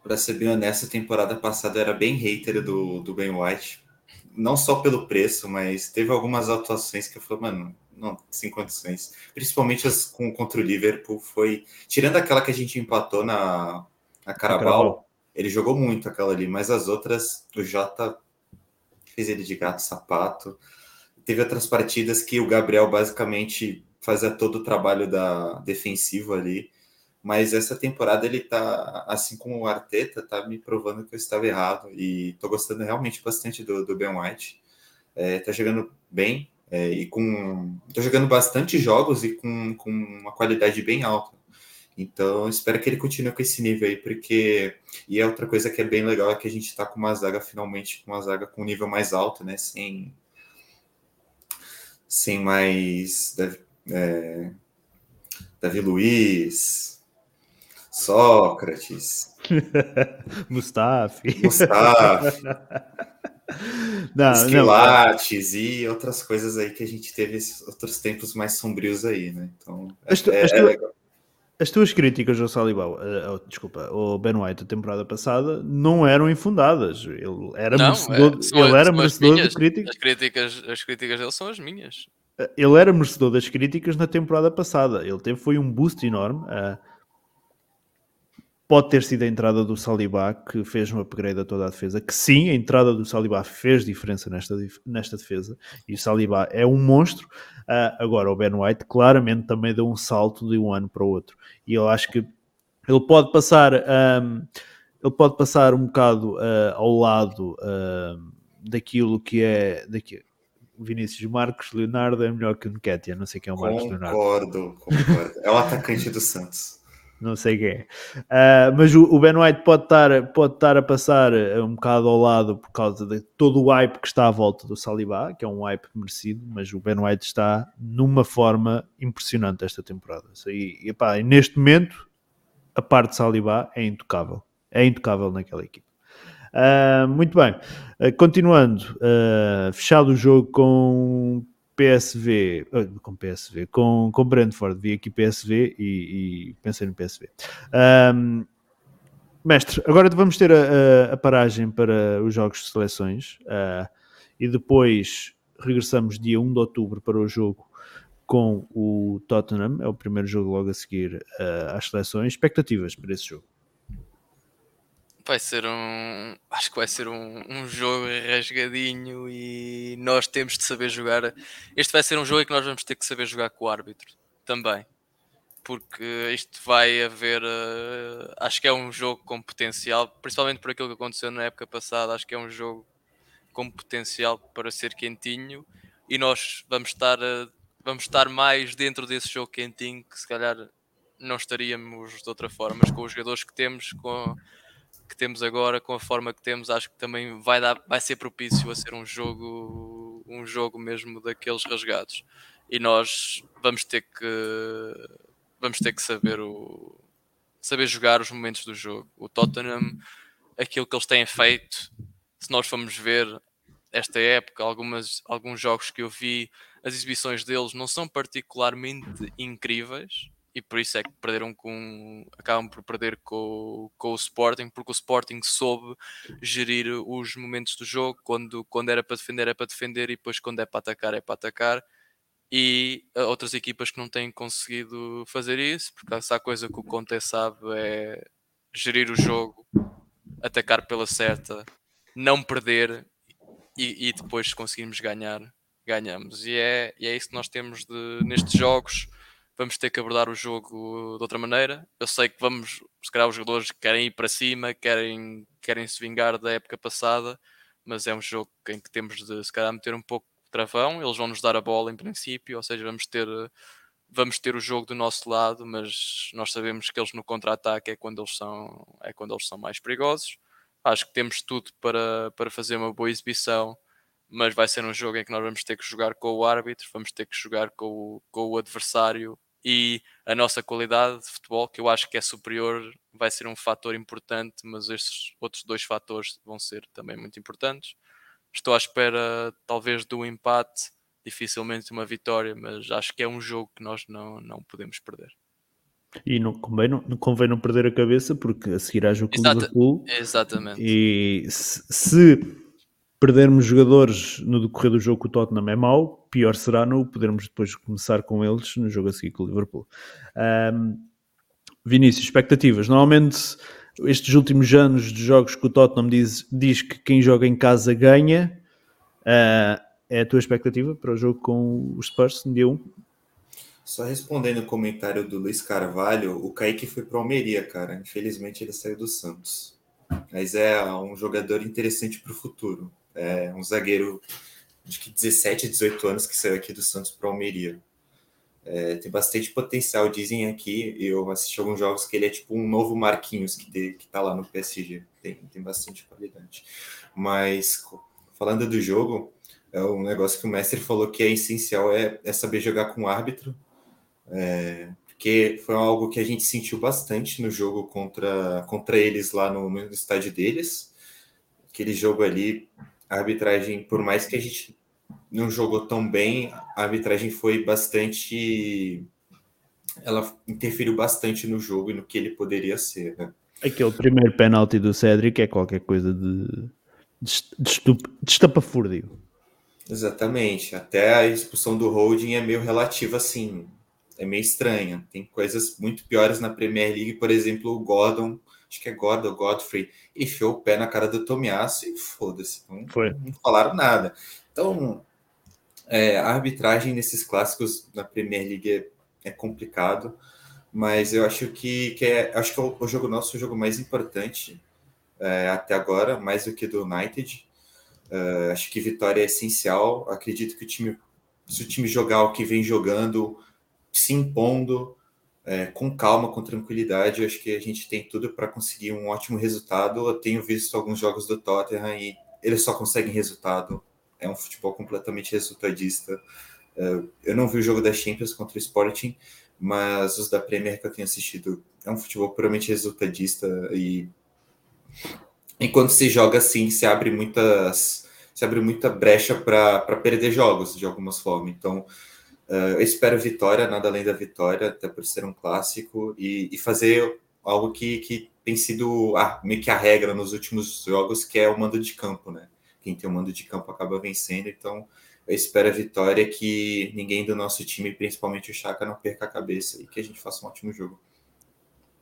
B: Para ser bem honesto, a temporada passada era bem hater do, do Ben White. Não só pelo preço, mas teve algumas atuações que eu falei, mano, não, sem condições. Principalmente as com, contra o Liverpool, foi. Tirando aquela que a gente empatou na, na Carabao, ele jogou muito aquela ali, mas as outras, o Jota fez ele de gato sapato. Teve outras partidas que o Gabriel basicamente fazia todo o trabalho da defensivo ali. Mas essa temporada ele tá, assim como o Arteta, tá me provando que eu estava errado. E tô gostando realmente bastante do, do Ben White. É, tá jogando bem é, e com. tô jogando bastante jogos e com, com uma qualidade bem alta. Então, espero que ele continue com esse nível aí, porque. E é outra coisa que é bem legal é que a gente está com uma zaga, finalmente, com uma zaga com um nível mais alto, né? Sem. Sem mais. É, Davi Luiz, Sócrates, <laughs>
A: Mustafi <laughs>
B: não, Esquilates não, e outras coisas aí que a gente teve outros tempos mais sombrios aí, né? Então,
A: as, tu, é, as, é tu, as tuas críticas ao Saliba, uh, desculpa, ao Ben White a temporada passada não eram infundadas. Ele era não, merecedor, é, ele era merecedor de críticas.
C: As críticas. As críticas dele são as minhas.
A: Ele era merecedor das críticas na temporada passada. Ele teve foi um boost enorme. Uh, pode ter sido a entrada do Saliba que fez um upgrade a toda a defesa, que sim, a entrada do Saliba fez diferença nesta, nesta defesa, e o Saliba é um monstro. Uh, agora, o Ben White claramente também deu um salto de um ano para o outro, e eu acho que ele pode passar, um, ele pode passar um bocado uh, ao lado uh, daquilo que é. Daqui, Vinícius Marcos Leonardo é melhor que o Nketiah, não sei quem é o Marcos Leonardo.
B: Concordo, concordo. É o atacante do Santos
A: não sei quem é. Uh, mas o, o, Ben White pode estar, pode estar a passar ah, um bocado ao lado por causa de todo o hype que está à volta do Saliba, que é um hype merecido, mas o Ben White está numa forma impressionante esta temporada. E, e, e neste momento, a parte de Saliba é intocável. É intocável naquela equipe. Uh, muito bem, uh, continuando, fechado o jogo com PSV, com PSV, com, com Brentford, vi aqui PSV e, e pensei no PSV. Um, mestre, agora vamos ter a, a, a, paragem para os jogos de seleções uh, e depois regressamos dia 1 de outubro para o jogo com o Tottenham, é o primeiro jogo logo a seguir uh, às seleções. Expectativas para esse jogo?
C: Vai ser um. Acho que vai ser um, um jogo rasgadinho e nós temos de saber jogar. Este vai ser um jogo em que nós vamos ter que saber jogar com o árbitro também. Porque isto vai haver. Uh, acho que é um jogo com potencial, principalmente por aquilo que aconteceu na época passada. Acho que é um jogo com potencial para ser quentinho e nós vamos estar, uh, vamos estar mais dentro desse jogo quentinho que se calhar não estaríamos de outra forma, mas com os jogadores que temos, com que temos agora, com a forma que temos, acho que também vai, dar, vai ser propício a ser um jogo, um jogo mesmo daqueles rasgados. E nós vamos ter que vamos ter que saber o saber jogar os momentos do jogo. O Tottenham, aquilo que eles têm feito, se nós formos ver esta época, algumas, alguns jogos que eu vi, as exibições deles não são particularmente incríveis, e por isso é que perderam com acabam por perder com, com o Sporting porque o Sporting soube gerir os momentos do jogo quando, quando era para defender é para defender e depois quando é para atacar é para atacar. E outras equipas que não têm conseguido fazer isso porque essa coisa que o Conte sabe é gerir o jogo atacar pela certa não perder e, e depois conseguirmos ganhar ganhamos. E é, e é isso que nós temos de, nestes jogos vamos ter que abordar o jogo de outra maneira. Eu sei que vamos, se calhar os jogadores querem ir para cima, querem, querem se vingar da época passada, mas é um jogo em que temos de se calhar meter um pouco de travão, eles vão nos dar a bola em princípio, ou seja, vamos ter vamos ter o jogo do nosso lado, mas nós sabemos que eles no contra-ataque é quando eles são é quando eles são mais perigosos. Acho que temos tudo para, para fazer uma boa exibição mas vai ser um jogo em que nós vamos ter que jogar com o árbitro, vamos ter que jogar com o, com o adversário e a nossa qualidade de futebol, que eu acho que é superior, vai ser um fator importante, mas estes outros dois fatores vão ser também muito importantes. Estou à espera, talvez, do empate, dificilmente uma vitória, mas acho que é um jogo que nós não, não podemos perder.
A: E não convém não, não convém não perder a cabeça, porque a seguir há jogo com o Liverpool.
C: Exatamente.
A: E se, se perdermos jogadores no decorrer do jogo com o Tottenham é mau, pior será no podermos depois começar com eles no jogo a seguir com o Liverpool. Um, Vinícius, expectativas. Normalmente, estes últimos anos de jogos que o Tottenham diz, diz que quem joga em casa ganha. Uh, é a tua expectativa para o jogo com os Spurs no dia 1?
B: Só respondendo o comentário do Luiz Carvalho, o Kaique foi para o Almeria, cara. Infelizmente ele saiu do Santos. Mas é um jogador interessante para o futuro. É um zagueiro de que 17, 18 anos que saiu aqui do Santos para o Almeria. É, tem bastante potencial, dizem aqui. Eu assisti alguns jogos que ele é tipo um novo Marquinhos que, que tá lá no PSG. Tem, tem bastante qualidade. Mas falando do jogo, é um negócio que o mestre falou que é essencial é, é saber jogar com o árbitro. É, porque foi algo que a gente sentiu bastante no jogo contra, contra eles lá no, no estádio deles. Aquele jogo ali, a arbitragem, por mais que a gente não jogou tão bem, a arbitragem foi bastante. Ela interferiu bastante no jogo e no que ele poderia ser. Né?
A: Aquele primeiro penalti do Cédric é qualquer coisa de, de, de, de estapafúrdio.
B: Exatamente. Até a expulsão do Holding é meio relativa assim é meio estranha. Tem coisas muito piores na Premier League, por exemplo, o Gordon, acho que é Gordon Godfrey, enfiou o pé na cara do Tomiasso e foda-se, não, não, falaram nada. Então, é, a arbitragem nesses clássicos na Premier League é, é complicado, mas eu acho que, que é, acho que é o, o jogo nosso é o jogo mais importante é, até agora, mais do que do United. Uh, acho que vitória é essencial. Acredito que o time, se o time jogar o que vem jogando, se impondo é, com calma, com tranquilidade. Eu acho que a gente tem tudo para conseguir um ótimo resultado. Eu tenho visto alguns jogos do Tottenham e eles só conseguem resultado. É um futebol completamente resultadista. É, eu não vi o jogo da Champions contra o Sporting, mas os da Premier que eu tenho assistido é um futebol puramente resultadista e enquanto se joga assim, se abre muitas se abre muita brecha para perder jogos de algumas formas. Então, Uh, eu espero vitória, nada além da vitória, até por ser um clássico, e, e fazer algo que, que tem sido ah, meio que a regra nos últimos jogos, que é o mando de campo, né? Quem tem o mando de campo acaba vencendo, então eu espero a vitória, que ninguém do nosso time, principalmente o Chaka, não perca a cabeça e que a gente faça um ótimo jogo.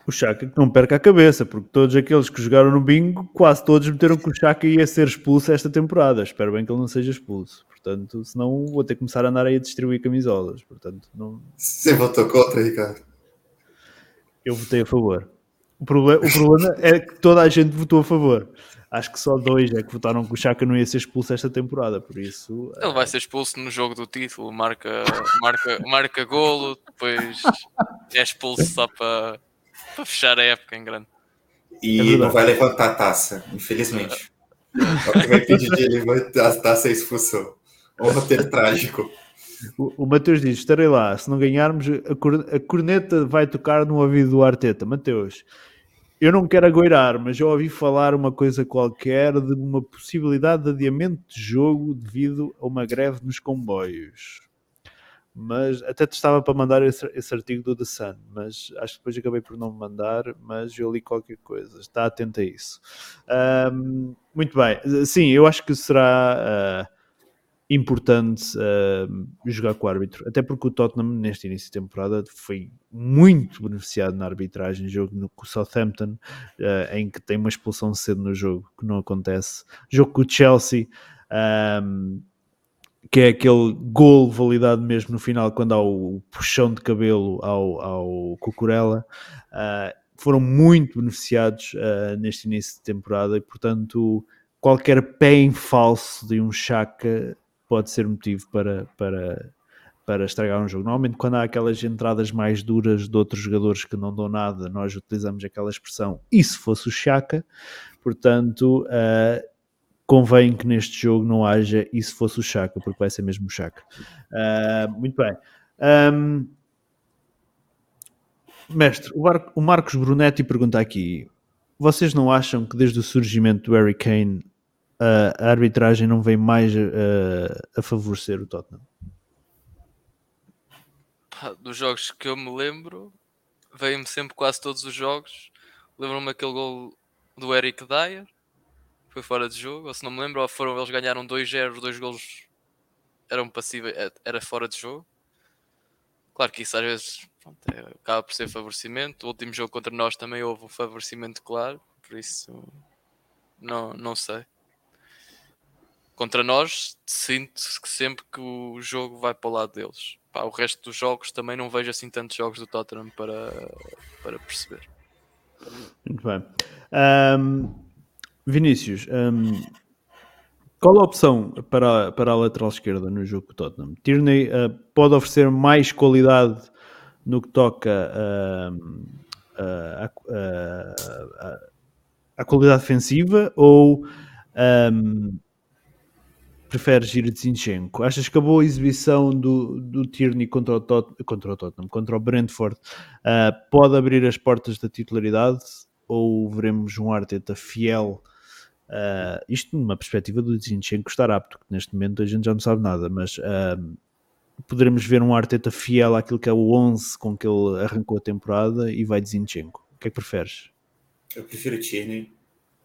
A: O Chaka não perca a cabeça, porque todos aqueles que jogaram no bingo, quase todos meteram que o Chaka ia ser expulso esta temporada. Espero bem que ele não seja expulso. Portanto, senão vou ter que começar a andar aí a distribuir camisolas. Portanto, não...
B: Você votou contra, Ricardo?
A: Eu votei a favor. O problema, o problema é que toda a gente votou a favor. Acho que só dois é que votaram que o Chaka não ia ser expulso esta temporada, por isso...
C: Ele vai ser expulso no jogo do título, marca, marca, marca golo, depois é expulso só para, para fechar a época em grande.
B: E é não vai levantar a taça, infelizmente. É o que vai pedir de levantar a taça é expulsão. Um roteiro trágico.
A: O, o Mateus diz: estarei lá. Se não ganharmos, a, a corneta vai tocar no ouvido do Arteta. Mateus, eu não quero agoirar, mas já ouvi falar uma coisa qualquer de uma possibilidade de adiamento de jogo devido a uma greve nos comboios. Mas até te estava para mandar esse, esse artigo do The Sun, mas acho que depois acabei por não mandar. Mas eu li qualquer coisa, está atento a isso. Um, muito bem, sim, eu acho que será. Uh, importante uh, jogar com o árbitro, até porque o Tottenham neste início de temporada foi muito beneficiado na arbitragem, jogo no, com o Southampton, uh, em que tem uma expulsão cedo no jogo, que não acontece, jogo com o Chelsea, um, que é aquele gol validado mesmo no final, quando há o puxão de cabelo ao, ao Cucurella, uh, foram muito beneficiados neste início de temporada e portanto qualquer pé em falso de um Chaka pode ser motivo para, para, para estragar um jogo. Normalmente, quando há aquelas entradas mais duras de outros jogadores que não dão nada, nós utilizamos aquela expressão e se fosse o Chaka, portanto, uh, convém que neste jogo não haja e se fosse o Chaka, porque vai ser mesmo o Chaka. Uh, muito bem. Um, mestre, o, Mar o Marcos Brunetti pergunta aqui: vocês não acham que desde o surgimento do Harry Kane a arbitragem não vem mais a favorecer o Tottenham?
C: Dos jogos que eu me lembro, veio-me sempre quase todos os jogos. Lembro-me aquele gol do Eric Dyer, Foi fora de jogo, ou se não me lembro, foram, eles ganharam 2-0, dois golos eram passíveis, é, era fora de jogo. Claro que isso às vezes pronto, é, acaba por ser favorecimento. O último jogo contra nós também houve um favorecimento claro, por isso não, não sei. Contra nós, sinto que sempre que o jogo vai para o lado deles. Pá, o resto dos jogos também não vejo assim tantos jogos do Tottenham para, para perceber.
A: Muito bem. Um, Vinícius, um, qual a opção para, para a lateral esquerda no jogo do Tottenham? Tierney uh, pode oferecer mais qualidade no que toca à qualidade defensiva ou um, preferes ir de Zinchenko? Achas que a boa exibição do, do Tierney contra o, Tot contra o Tottenham, contra o Brentford, uh, pode abrir as portas da titularidade ou veremos um Arteta fiel? Uh, isto numa perspectiva do Zinchenko estar apto, que neste momento a gente já não sabe nada, mas uh, poderemos ver um Arteta fiel àquilo que é o 11 com que ele arrancou a temporada e vai de Zinchenko. O que é que preferes?
B: Eu prefiro Tierney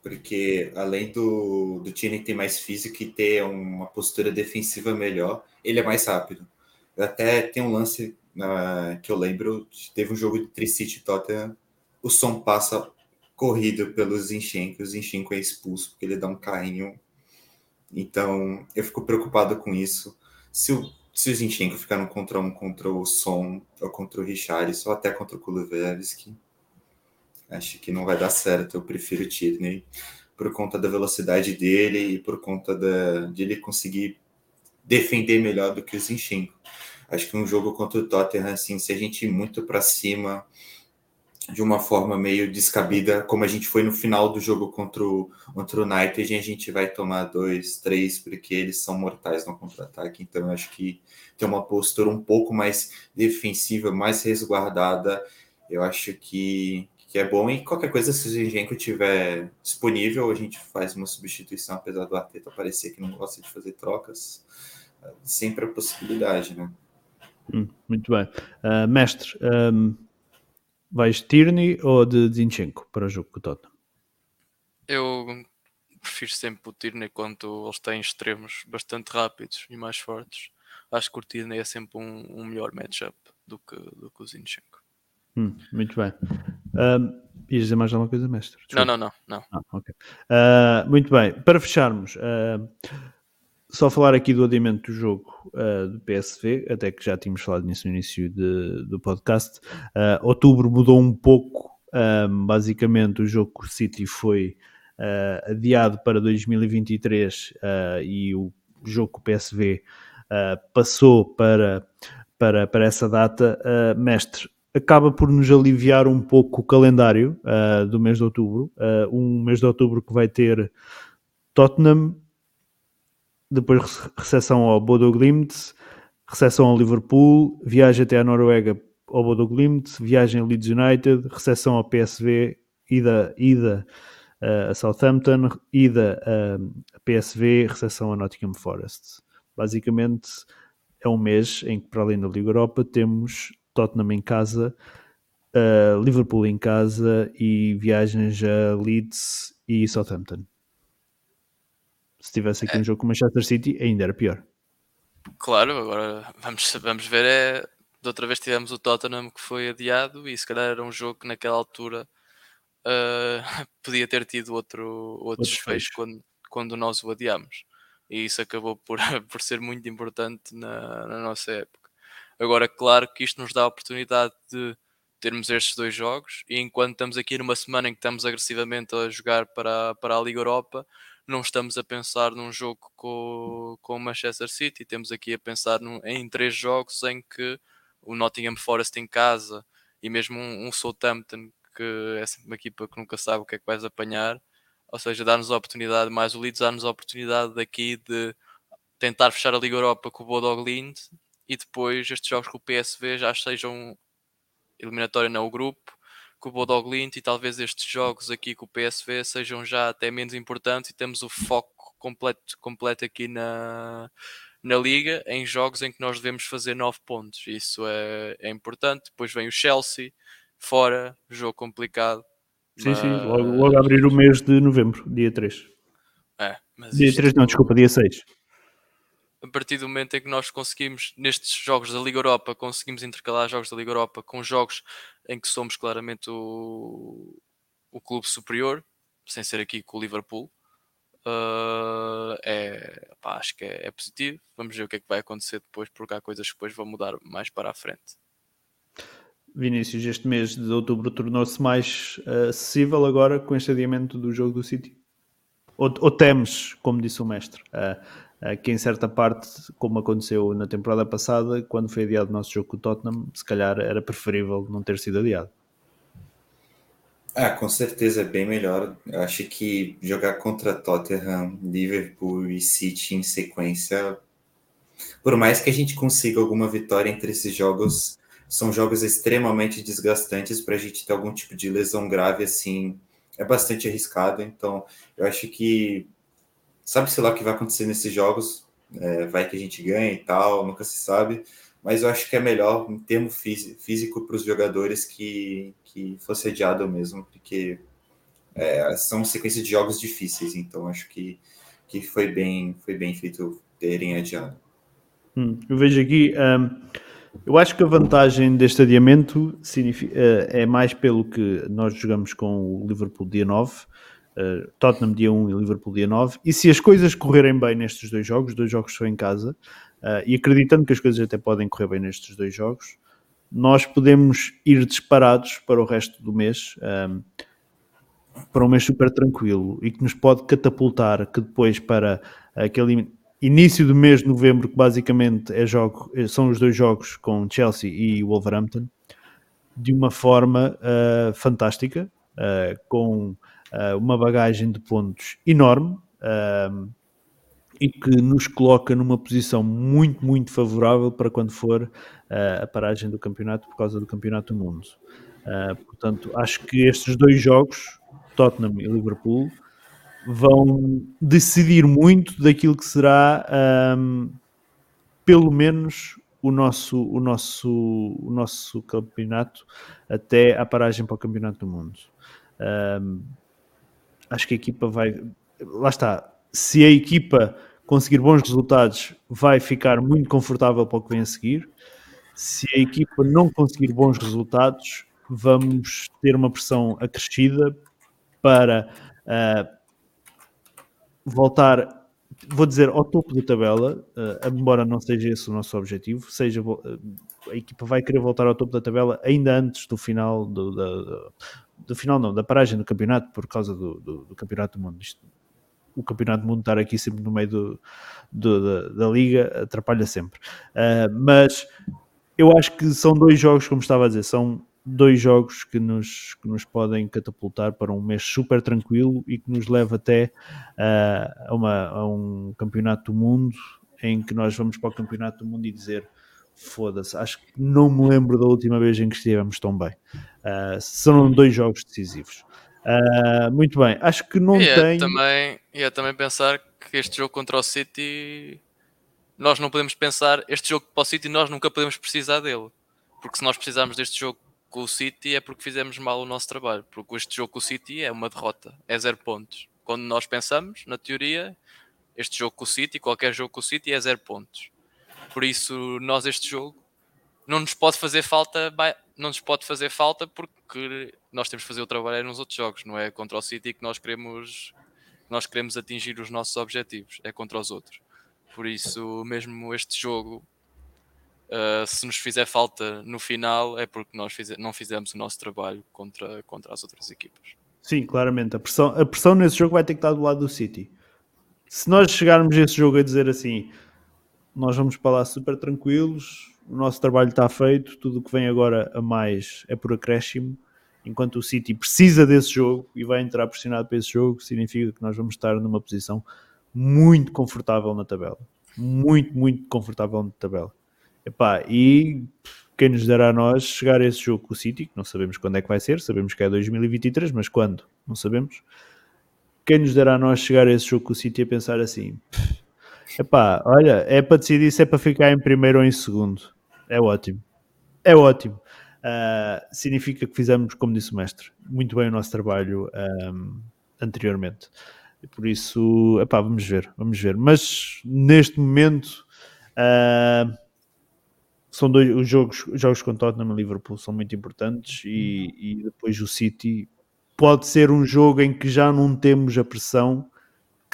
B: porque além do, do Tierney ter mais físico e ter uma postura defensiva melhor, ele é mais rápido. Até tem um lance uh, que eu lembro, teve um jogo de Tricity Tottenham, o som passa corrido pelo Zinchenko, o Zinchenko é expulso porque ele dá um carrinho. Então, eu fico preocupado com isso. Se o, se o Zinchenko ficar no contra um contra o Som, ou contra o Richarlison, ou até contra o Kulusevski, Acho que não vai dar certo. Eu prefiro o Tierney por conta da velocidade dele e por conta da, de ele conseguir defender melhor do que o Zinchenko. Acho que um jogo contra o Tottenham, assim, se a gente ir muito para cima de uma forma meio descabida, como a gente foi no final do jogo contra o, contra o United, a gente vai tomar dois, três, porque eles são mortais no contra-ataque. Então, acho que ter uma postura um pouco mais defensiva, mais resguardada, eu acho que, que é bom. E qualquer coisa, se o Zinchenko tiver disponível, a gente faz uma substituição, apesar do Arteta parecer que não gosta de fazer trocas. Sempre a possibilidade, né?
A: Hum, muito bem. Uh, mestre, um, vais Tierney ou de Zinchenko para o jogo com o Tottenham?
C: Eu prefiro sempre o Tierney quando eles têm extremos bastante rápidos e mais fortes. Acho que o Tierney é sempre um, um melhor matchup do que, do que o Zinchenko.
A: Hum, muito bem. Um, ias dizer mais alguma coisa, mestre?
C: Não, não, não. não.
A: Ah, okay. uh, muito bem. Para fecharmos, uh, só falar aqui do adiamento do jogo uh, do PSV, até que já tínhamos falado nisso no início de, do podcast. outubro mudou um pouco. basicamente, o jogo com o City foi adiado para 2023 e o jogo com o PSV passou para, para, para essa data. mestre, acaba por nos aliviar um pouco o calendário uh, do mês de outubro. Uh, um mês de outubro que vai ter Tottenham, depois recepção ao Bodo Glimt, recepção ao Liverpool, viagem até a Noruega ao Bodo Glimt, viagem a Leeds United, recepção ao PSV, ida, ida uh, a Southampton, ida a PSV, recepção a Nottingham Forest. Basicamente é um mês em que, para além da Liga Europa, temos Tottenham em casa, uh, Liverpool em casa e viagens a Leeds e Southampton. Se tivesse aqui é. um jogo com Manchester City, ainda era pior.
C: Claro, agora vamos, vamos ver. É, de outra vez tivemos o Tottenham que foi adiado e se calhar era um jogo que naquela altura uh, <laughs> podia ter tido outro, outro, outro desfecho quando, quando nós o adiamos. E isso acabou por, <laughs> por ser muito importante na, na nossa época. Agora, claro que isto nos dá a oportunidade de termos estes dois jogos e enquanto estamos aqui numa semana em que estamos agressivamente a jogar para, para a Liga Europa, não estamos a pensar num jogo com, com o Manchester City, temos aqui a pensar num, em três jogos em que o Nottingham Forest em casa e mesmo um, um Southampton que é sempre uma equipa que nunca sabe o que é que vais apanhar, ou seja, dar-nos a oportunidade, mais o Leeds dar-nos a oportunidade daqui de tentar fechar a Liga Europa com o Bodog Lind e depois estes jogos com o PSV já sejam eliminatório não o grupo com o Bodog Lint e talvez estes jogos aqui com o PSV sejam já até menos importantes e temos o foco completo, completo aqui na, na liga em jogos em que nós devemos fazer 9 pontos. Isso é, é importante, depois vem o Chelsea fora, jogo complicado
A: Sim, mas... sim, logo, logo abrir o mês de novembro, dia 3
C: É,
A: Dia
C: isto-
A: 3 não, desculpa, dia 6.
C: A partir do momento em que nós conseguimos, nestes jogos da Liga Europa, conseguimos intercalar jogos da Liga Europa com jogos em que somos claramente o, o clube superior, sem ser aqui com o Liverpool, ah, é, pá, acho que é, é positivo. Vamos ver o que é que vai acontecer depois, porque há coisas que depois vão mudar mais para a frente.
A: Vinícius, este mês de outubro tornou-se mais eh, acessível agora com este adiamento do jogo do City? Ou, ou temes, como disse o mestre, eh, que em certa parte, como aconteceu na temporada passada, quando foi adiado o nosso jogo com o Tottenham, se calhar era preferível não ter sido adiado.
B: Ah, com certeza é bem melhor. Eu acho que jogar contra Tottenham, Liverpool e City em sequência, por mais que a gente consiga alguma vitória entre esses jogos, são jogos extremamente desgastantes para a gente ter algum tipo de lesão grave assim. É bastante arriscado, então eu acho que sabe-se lá o que vai acontecer nesses jogos, é, vai que a gente ganha e tal, nunca se sabe, mas eu acho que é melhor em termo fí- físico para os jogadores que, que fosse adiado mesmo, porque é, são sequência de jogos difíceis, então acho que, que foi, bem, foi bem feito terem adiado.
A: Hum, eu vejo aqui, hum, eu acho que a vantagem deste adiamento signifi- eh, é mais pelo que nós jogamos com o Liverpool dia 9, eh, Tottenham dia 1 e Liverpool dia 9, e se as coisas correrem bem nestes dois jogos, os dois jogos são em casa, eh, e acreditando que as coisas até podem correr bem nestes dois jogos, nós podemos ir disparados para o resto do mês, hum, para um mês super tranquilo e que nos pode catapultar que depois para aquele início do mês de novembro, que basicamente é jogo, são os dois jogos com Chelsea e Wolverhampton, de uma forma uh, fantástica, uh, com uh, uma bagagem de pontos enorme e que nos coloca numa posição muito, muito favorável para quando for a paragem do campeonato por causa do Campeonato do Mundo. portanto, acho que estes dois jogos, Tottenham e Liverpool, vão decidir muito daquilo que será um, pelo menos o nosso, o, nosso, o nosso campeonato até a paragem para o campeonato do mundo. Um, acho que a equipa vai. Lá está. Se a equipa conseguir bons resultados, vai ficar muito confortável para o que vem a seguir. Se a equipa não conseguir bons resultados, vamos ter uma pressão acrescida para uh, voltar, vou dizer, ao topo da tabela, uh, embora não seja esse o nosso objetivo, seja uh, a equipa vai querer voltar ao topo da tabela ainda antes do final do, do, do final não, da paragem do campeonato por causa do, do, do campeonato do mundo. Isto, o campeonato do mundo estar aqui sempre no meio do, da, da, liga atrapalha sempre. Uh, mas eu acho que são dois jogos, como estava a dizer, são dois jogos que nos, que nos podem catapultar para um mês super tranquilo e que nos leva até uh, a, uma, a um campeonato do mundo em que nós vamos para o campeonato do mundo e dizer foda-se, acho que não me lembro da última vez em que estivemos tão bem. Uh, são dois jogos decisivos. Uh, muito bem, acho que não
C: e é
A: tem.
C: Também, e é também pensar que este jogo contra o City, nós não podemos pensar, este jogo para o City, nós nunca podemos precisar dele. Porque se nós precisarmos deste jogo com o City é porque fizemos mal o nosso trabalho. Porque este jogo com o City é uma derrota, é zero pontos. Quando nós pensamos, na teoria, este jogo com o City, qualquer jogo com o City é zero pontos. Por isso, nós este jogo não nos pode fazer falta, não nos pode fazer falta porque nós temos que fazer o trabalho nos outros jogos, não é contra o City que nós queremos nós queremos atingir os nossos objetivos, é contra os outros. Por isso, mesmo este jogo, uh, se nos fizer falta no final, é porque nós não fizemos o nosso trabalho contra, contra as outras equipas.
A: Sim, claramente. A pressão, a pressão nesse jogo vai ter que estar do lado do City. Se nós chegarmos a esse jogo a dizer assim, nós vamos para lá super tranquilos, o nosso trabalho está feito, tudo o que vem agora a mais é por acréscimo, enquanto o City precisa desse jogo e vai entrar pressionado para esse jogo, significa que nós vamos estar numa posição muito confortável na tabela. Muito, muito confortável na tabela. Epá, e quem nos dará a nós chegar a esse jogo com o City, que não sabemos quando é que vai ser, sabemos que é 2023, mas quando? Não sabemos. Quem nos dará a nós chegar a esse jogo com o City a pensar assim: epá, olha, é para decidir se é para ficar em primeiro ou em segundo. É ótimo. É ótimo. Uh, significa que fizemos, como disse o mestre, muito bem o nosso trabalho um, anteriormente. por isso, epá, vamos ver, vamos ver. Mas neste momento uh, são dois os jogos, os jogos com Tottenham e Liverpool são muito importantes e, e, depois o City pode ser um jogo em que já não temos a pressão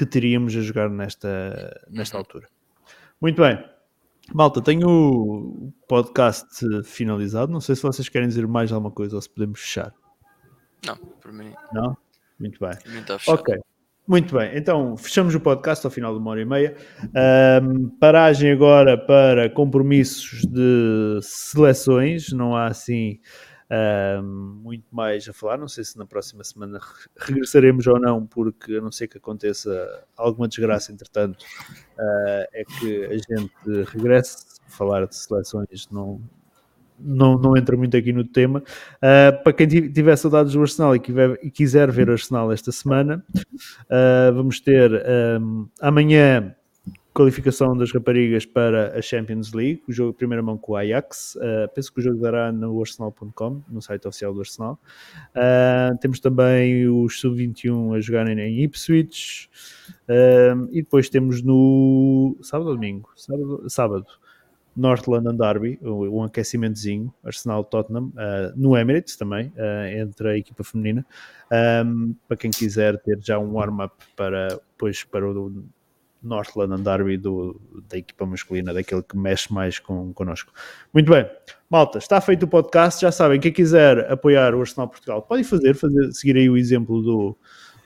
A: que teríamos a jogar nesta, nesta uhum. altura. Muito bem. Malta, tenho o podcast finalizado. Não sei se vocês querem dizer mais alguma coisa ou se podemos fechar.
C: Não, para mim.
A: Não? Muito bem. Ok. Muito bem, então fechamos o podcast ao final de uma hora e meia. Um, paragem agora para compromissos de seleções, não há assim um, muito mais a falar. Não sei se na próxima semana regressaremos ou não, porque a não ser que aconteça alguma desgraça, entretanto, uh, é que a gente regresse. Falar de seleções não, não, não entra muito aqui no tema. Uh, para quem tiver saudades do Arsenal e, e quiser ver o Arsenal esta semana, uh, vamos ter um, amanhã qualificação das raparigas para a Champions League, o jogo primeira mão com o Ajax. Uh, penso que o jogo dará no arsenal.com, no site oficial do Arsenal. Uh, temos também os sub-21 a jogarem em Ipswich. Uh, e depois temos no sábado ou domingo? Sábado, sábado North London Derby, um aquecimentozinho, Arsenal-Tottenham, uh, no Emirates também, uh, entre a equipa feminina, um, para quem quiser ter já um warm-up para, depois para o North London Derby do, da equipa masculina, daquele que mexe mais com, connosco. Muito bem, malta, está feito o podcast, já sabem, quem quiser apoiar o Arsenal Portugal, podem fazer, fazer seguir aí o exemplo do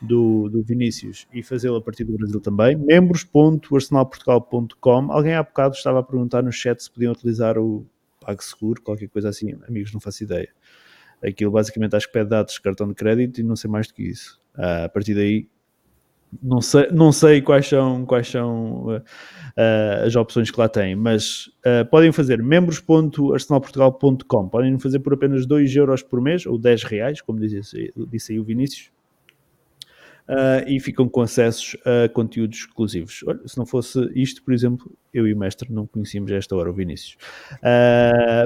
A: do, do Vinícius e fazê-lo a partir do Brasil também. Membros.arsenalportugal.com. Alguém há bocado estava a perguntar no chat se podiam utilizar o PagSeguro, qualquer coisa assim. Amigos, não faço ideia. Aquilo basicamente acho que pede dados cartão de crédito e não sei mais do que isso. Uh, a partir daí não sei, não sei quais são, quais são uh, as opções que lá têm, mas uh, podem fazer membros.arsenalportugal.com. Podem fazer por apenas 2 euros por mês ou 10 reais, como disse, disse aí o Vinícius uh, e ficam com acessos a conteúdos exclusivos. Olha, se não fosse isto, por exemplo, eu e o mestre não conhecíamos a esta hora o Vinícius.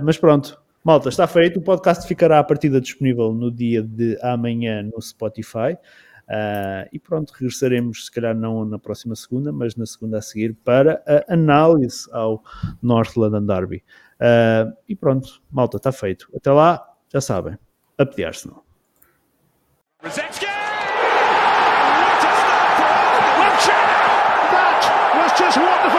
A: Mas pronto, malta, está feito. O podcast ficará a partida disponível no dia de amanhã no Spotify. Uh, e pronto, regressaremos, se calhar não na próxima segunda, mas na segunda a seguir, para a análise ao North London Derby. Uh, e pronto, malta, está feito. Até lá, já sabem, a pedir-se não. just wonderful.